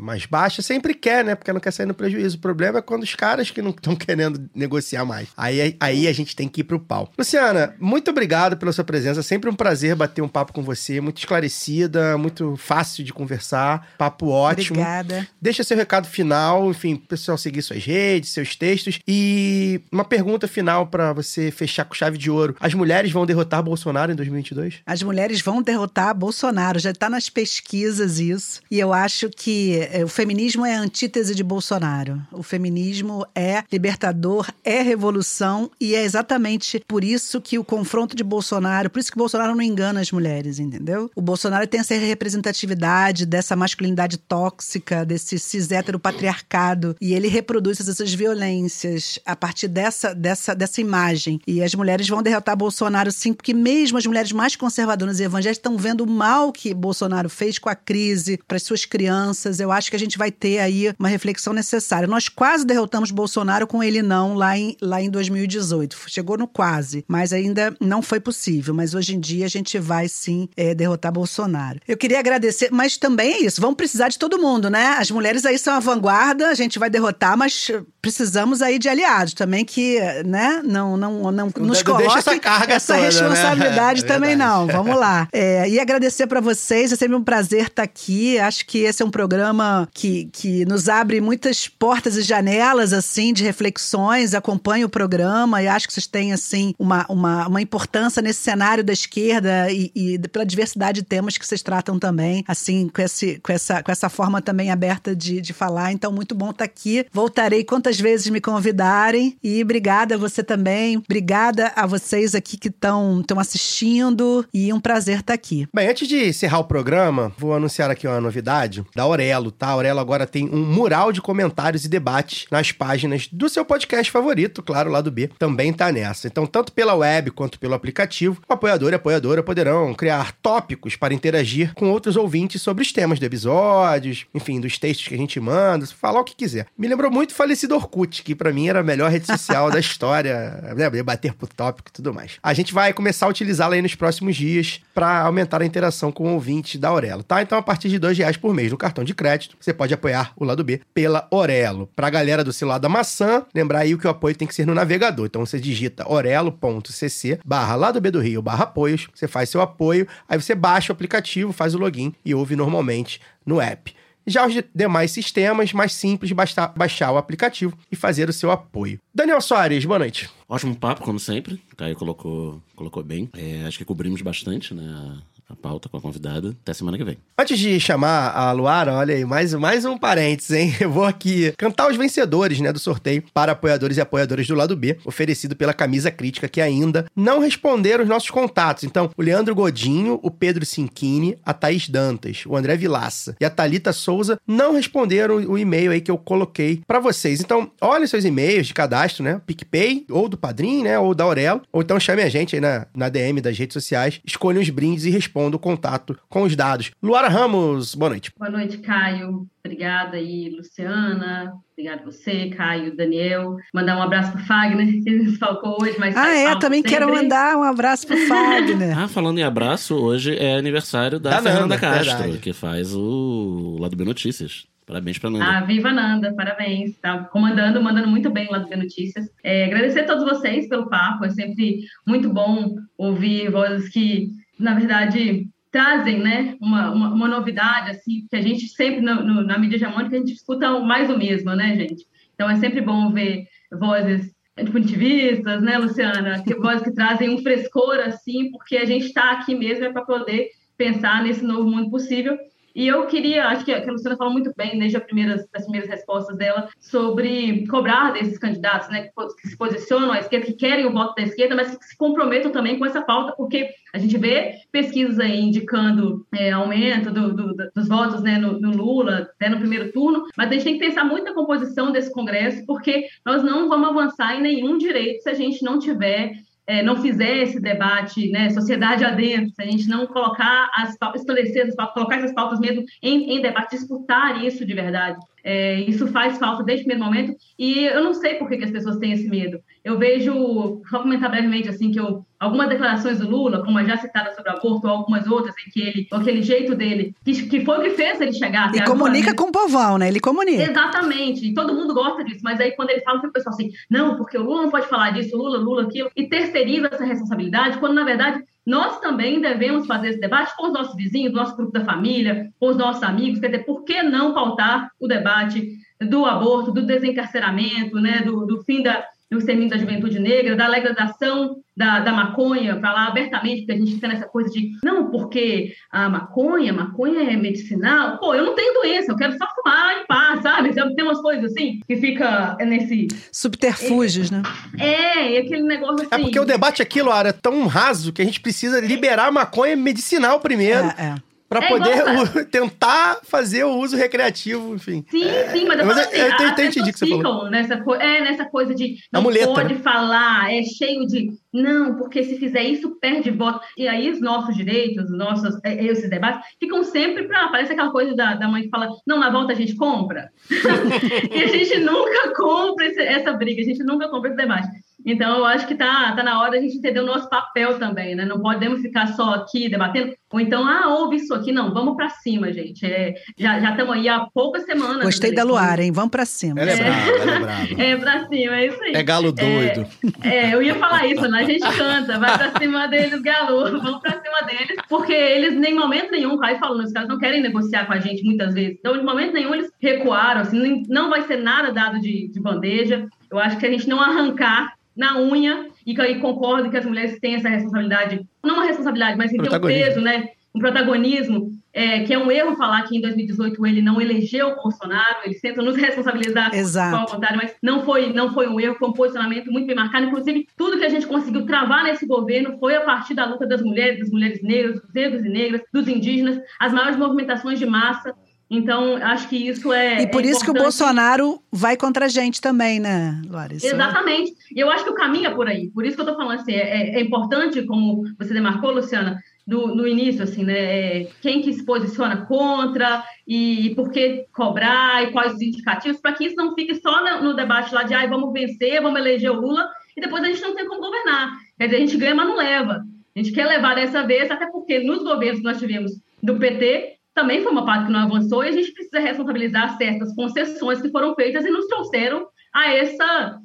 mais baixa sempre quer, né? Porque não quer sair no prejuízo. O problema é quando os caras que não estão querendo negociar mais. Aí, aí a gente tem que ir pro pau. Luciana, muito obrigado pela sua presença. Sempre um prazer bater um papo com você. Muito esclarecida, muito fácil de conversar. Papo ótimo. Obrigada. Deixa seu recado final, enfim, pessoal seguir suas redes, seus textos. E uma pergunta final pra você fechar com chave de ouro. As mulheres vão derrotar Bolsonaro em 2022? As mulheres vão derrotar Bolsonaro, já está nas pesquisas isso. E eu acho que é, o feminismo é a antítese de Bolsonaro. O feminismo é libertador, é revolução e é exatamente por isso que o confronto de Bolsonaro, por isso que Bolsonaro não engana as mulheres, entendeu? O Bolsonaro tem essa representatividade dessa masculinidade tóxica, desse cis patriarcado e ele reproduz essas violências a partir dessa, dessa, dessa imagem. E as mulheres vão derrotar Bolsonaro sim, porque mesmo as mulheres mais conservadoras e evangélicas estão vendo o mal que Bolsonaro fez com a crise para as suas crianças. Eu acho que a gente vai ter aí uma reflexão necessária. Nós quase derrotamos Bolsonaro com ele não lá em, lá em 2018. Chegou no quase, mas ainda não foi possível. Mas hoje em dia a gente vai sim é, derrotar Bolsonaro. Eu queria agradecer, mas também é isso. Vamos precisar de todo mundo, né? As mulheres aí são a vanguarda, a gente vai derrotar, mas precisamos aí de aliados também que, né? Não, não, não, nos deixa coloque essa carga essa toda, né? responsabilidade É também não. Vamos lá. É, e agradecer para vocês, é sempre um prazer estar aqui. Acho que esse é um programa que, que nos abre muitas portas e janelas, assim, de reflexões. Acompanho o programa e acho que vocês têm, assim, uma, uma, uma importância nesse cenário da esquerda e, e pela diversidade de temas que vocês tratam também, assim, com, esse, com, essa, com essa forma também aberta de, de falar. Então, muito bom estar aqui. Voltarei quantas vezes me convidarem. E obrigada a você também. Obrigada a vocês aqui que estão assistindo. E um prazer estar aqui. Bem, antes de encerrar o programa, vou anunciar aqui uma novidade da Aurelo, tá? A Aurelo agora tem um mural de comentários e debates nas páginas do seu podcast favorito, claro, lá do B, também tá nessa. Então, tanto pela web quanto pelo aplicativo, o apoiador e apoiadora poderão criar tópicos para interagir com outros ouvintes sobre os temas do episódios, enfim, dos textos que a gente manda, falar o que quiser. Me lembrou muito o falecido Orkut, que pra mim era a melhor rede social da história, né? Debater por tópico e tudo mais. A gente vai começar a utilizá-la aí nos próximos dias para aumentar a interação com o ouvinte da Aurelo, tá? Então, a partir de dois reais por mês no cartão de crédito, crédito, você pode apoiar o lado B pela Orelo. Pra galera do seu lado da maçã, lembrar aí que o apoio tem que ser no navegador. Então você digita orelo.cc barra lado B do Rio barra apoios, você faz seu apoio, aí você baixa o aplicativo, faz o login e ouve normalmente no app. Já os de- demais sistemas, mais simples, basta baixar o aplicativo e fazer o seu apoio. Daniel Soares, boa noite. Ótimo papo, como sempre. O Caio colocou, colocou bem. É, acho que cobrimos bastante, né? A, pauta com a convidada. Até semana que vem. Antes de chamar a Luara, olha aí, mais, mais um parênteses, hein? Eu vou aqui cantar os vencedores, né, do sorteio para apoiadores e apoiadoras do lado B, oferecido pela Camisa Crítica, que ainda não responderam os nossos contatos. Então, o Leandro Godinho, o Pedro Cinquini, a Thaís Dantas, o André Vilaça e a Thalita Souza não responderam o e-mail aí que eu coloquei para vocês. Então, olhem seus e-mails de cadastro, né? PicPay, ou do Padrim, né? Ou da Aurelo. Ou então chame a gente aí na, na DM das redes sociais, escolham os brindes e respondam o contato com os dados. Luara Ramos, boa noite. Boa noite, Caio. Obrigada aí, Luciana. Obrigada você, Caio, Daniel. Mandar um abraço pro Fagner, que nos faltou hoje, mas Ah, é, também quero sempre. mandar um abraço pro Fagner. Ah, falando em abraço, hoje é aniversário da, Da Fernanda Nanda, Castro, verdade. que faz o Lado B Notícias. Parabéns pra Nanda. Ah, viva Nanda, parabéns. Tá comandando, mandando muito bem lá do B Notícias. É, agradecer a todos vocês pelo papo. É sempre muito bom ouvir vozes que, na verdade, trazem né, uma, uma, uma novidade, assim, que a gente sempre, no- no- na mídia hegemônica, a gente escuta mais o mesmo, né, gente? Então é sempre bom ver vozes punitivistas, né, Luciana? Que, vozes que trazem um frescor, assim, porque a gente está aqui mesmo é para poder pensar nesse novo mundo possível. E eu queria, acho que a Luciana falou muito bem desde as primeiras, das primeiras respostas dela, sobre cobrar desses candidatos, né, que, se posicionam à esquerda, que querem o voto da esquerda, mas que se comprometam também com essa pauta, porque a gente vê pesquisas aí indicando é, aumento do- do- dos votos né, no, no Lula, até no primeiro turno, mas a gente tem que pensar muito na composição desse Congresso, porque nós não vamos avançar em nenhum direito se a gente não tiver é, não fizer esse debate, né, sociedade adentro, se a gente não colocar as pautas, esclarecer as pautas, colocar essas pautas mesmo em, em debate, disputar isso de verdade. É, isso faz falta desde o primeiro momento e eu não sei por que, que as pessoas têm esse medo. Eu vejo, só comentar brevemente assim, que eu, algumas declarações do Lula, como a já citada sobre o aborto, ou algumas outras, em que ele, aquele jeito dele, que, que foi o que fez ele chegar até E comunica com o povão, né? Ele comunica. Exatamente, e todo mundo gosta disso, mas aí quando ele fala, fica o pessoal assim, não, porque o Lula não pode falar disso, Lula, Lula, aquilo, e terceiriza essa responsabilidade, quando na verdade nós também devemos fazer esse debate com os nossos vizinhos, nosso grupo da família, com os nossos amigos, quer dizer, por que não pautar o debate do aborto, do desencarceramento, né, do, do fim da, do extermínio da juventude negra, da legalização da, da maconha, falar abertamente, porque a gente fica nessa coisa de, não, porque a maconha, maconha é medicinal, pô, eu não tenho doença, eu quero só fumar em paz, sabe? Tem umas coisas assim, que fica nesse... Subterfúgios, né? É, e aquele negócio É assim... porque o debate aqui, Luara, é tão raso que a gente precisa liberar a maconha medicinal primeiro É, é. Pra É poder o- tentar fazer o uso recreativo, enfim. Sim, sim, mas eu Mas falo eu- assim, eu as entendi que você ficam nessa, é, nessa coisa de não muleta, pode né? falar, é cheio de não, porque se fizer isso, perde voto. E aí os nossos direitos, os nossos, é, esses debates, ficam sempre para. Parece aquela coisa da, da mãe que fala, não, na volta a gente compra. e a gente nunca compra esse- essa briga, a gente nunca compra esse debate. Então, eu acho que tá, tá na hora a gente entender o nosso papel também, né? Não podemos ficar só aqui debatendo, ou então, ah, ouve isso aqui. Não, vamos para cima, gente. É, já estamos aí há poucas semanas. Gostei da Luara, hein? Vamos pra cima. Ela é, brava, ela é brava. É pra cima, é isso aí. É galo doido. É, eu ia falar isso, né? A gente canta, vai pra cima deles, galo, vamos pra cima deles, porque eles, em momento nenhum, vai falando, os caras não querem negociar com a gente muitas vezes. Então, em momento nenhum, eles recuaram, assim, não vai ser nada dado de, de bandeja. Eu acho que a gente não arrancar na unha, e que aí concordo que as mulheres têm essa responsabilidade, não uma responsabilidade, mas que tem um peso, né? Um protagonismo, é, que é um erro falar que em 2018 ele não elegeu o Bolsonaro, eles tentam nos responsabilizar Exato. ao contrário, mas não foi, não foi um erro, foi um posicionamento muito bem marcado. Inclusive, tudo que a gente conseguiu travar nesse governo foi a partir da luta das mulheres, das mulheres negras, dos negros e negras, dos indígenas, as maiores movimentações de massa. Então, acho que isso é. E por é isso que o importante. Bolsonaro vai contra a gente também, né, é- Exatamente. E eu acho que o caminho é por aí. Por isso que eu estou falando assim, é, é importante, como você demarcou, Luciana, no, no início, assim, né? é, Quem que se posiciona contra e, e por que cobrar e quais os indicativos, para que isso não fique só no, no debate lá de ai, vamos vencer, vamos eleger o Lula, e depois a gente não tem como governar. Quer dizer, a gente ganha, mas não leva. A gente quer levar dessa vez, até porque nos governos que nós tivemos do PT, também foi uma parte que não avançou e a gente precisa responsabilizar certas concessões que foram feitas e nos trouxeram a essa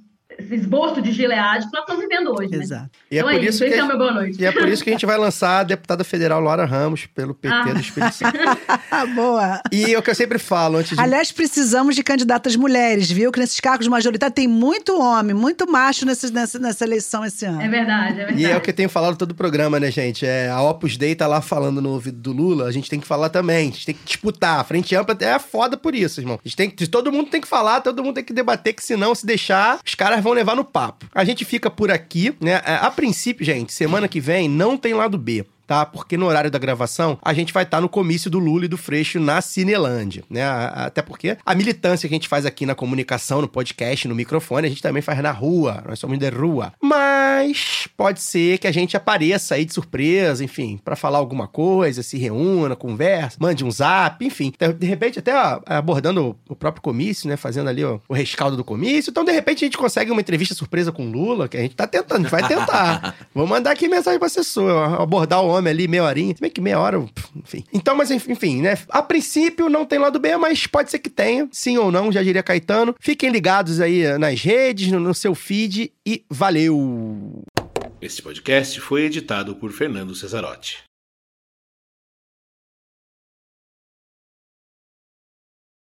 esboço de Gilead que nós estamos vivendo hoje. Né? Exato. E é, Então por é isso isso, que esse é boa noite. e é por isso que a gente vai lançar a deputada federal Laura Ramos pelo PT Ah. do Espírito Santo. Boa. E é o que eu sempre falo antes de Aliás, precisamos de candidatas mulheres, viu? Que nesses cargos majoritários tem muito homem, muito macho nessa, nessa, nessa eleição esse ano. É verdade, é verdade. E é o que eu tenho falado todo o programa, né, gente? É, a Opus Dei tá lá falando no ouvido do Lula, a gente tem que falar também. A gente tem que disputar. A frente ampla é foda por isso, irmão. A gente tem que, todo mundo tem que falar, todo mundo tem que debater, que senão, se deixar, os caras vão levar no papo. A gente fica por aqui, né? É, A princípio, gente, semana que vem não tem lado B. Tá? Porque no horário da gravação, a gente vai estar no comício do Lula e do Freixo na Cinelândia, né? Até porque a militância que a gente faz aqui na comunicação, no podcast, no microfone, a gente também faz na rua. Nós somos de rua. Mas pode ser que a gente apareça aí de surpresa, enfim, pra falar alguma coisa, se reúna, conversa, mande um zap, enfim. Então, De repente, até ó, abordando o próprio comício, né? Fazendo ali ó, o rescaldo do comício. Então, de repente, a gente consegue uma entrevista surpresa com o Lula, que a gente tá tentando, a gente vai tentar. Vou mandar aqui mensagem pro assessor, abordar o homem ali meia horinha. Se bem que meia hora, enfim. Então, mas enfim, né? A princípio não tem lado B, mas pode ser que tenha, sim ou não, já diria Caetano. Fiquem ligados aí eh, nas redes, no, no seu feed e valeu! Esse podcast foi editado por Fernando Cesarotti.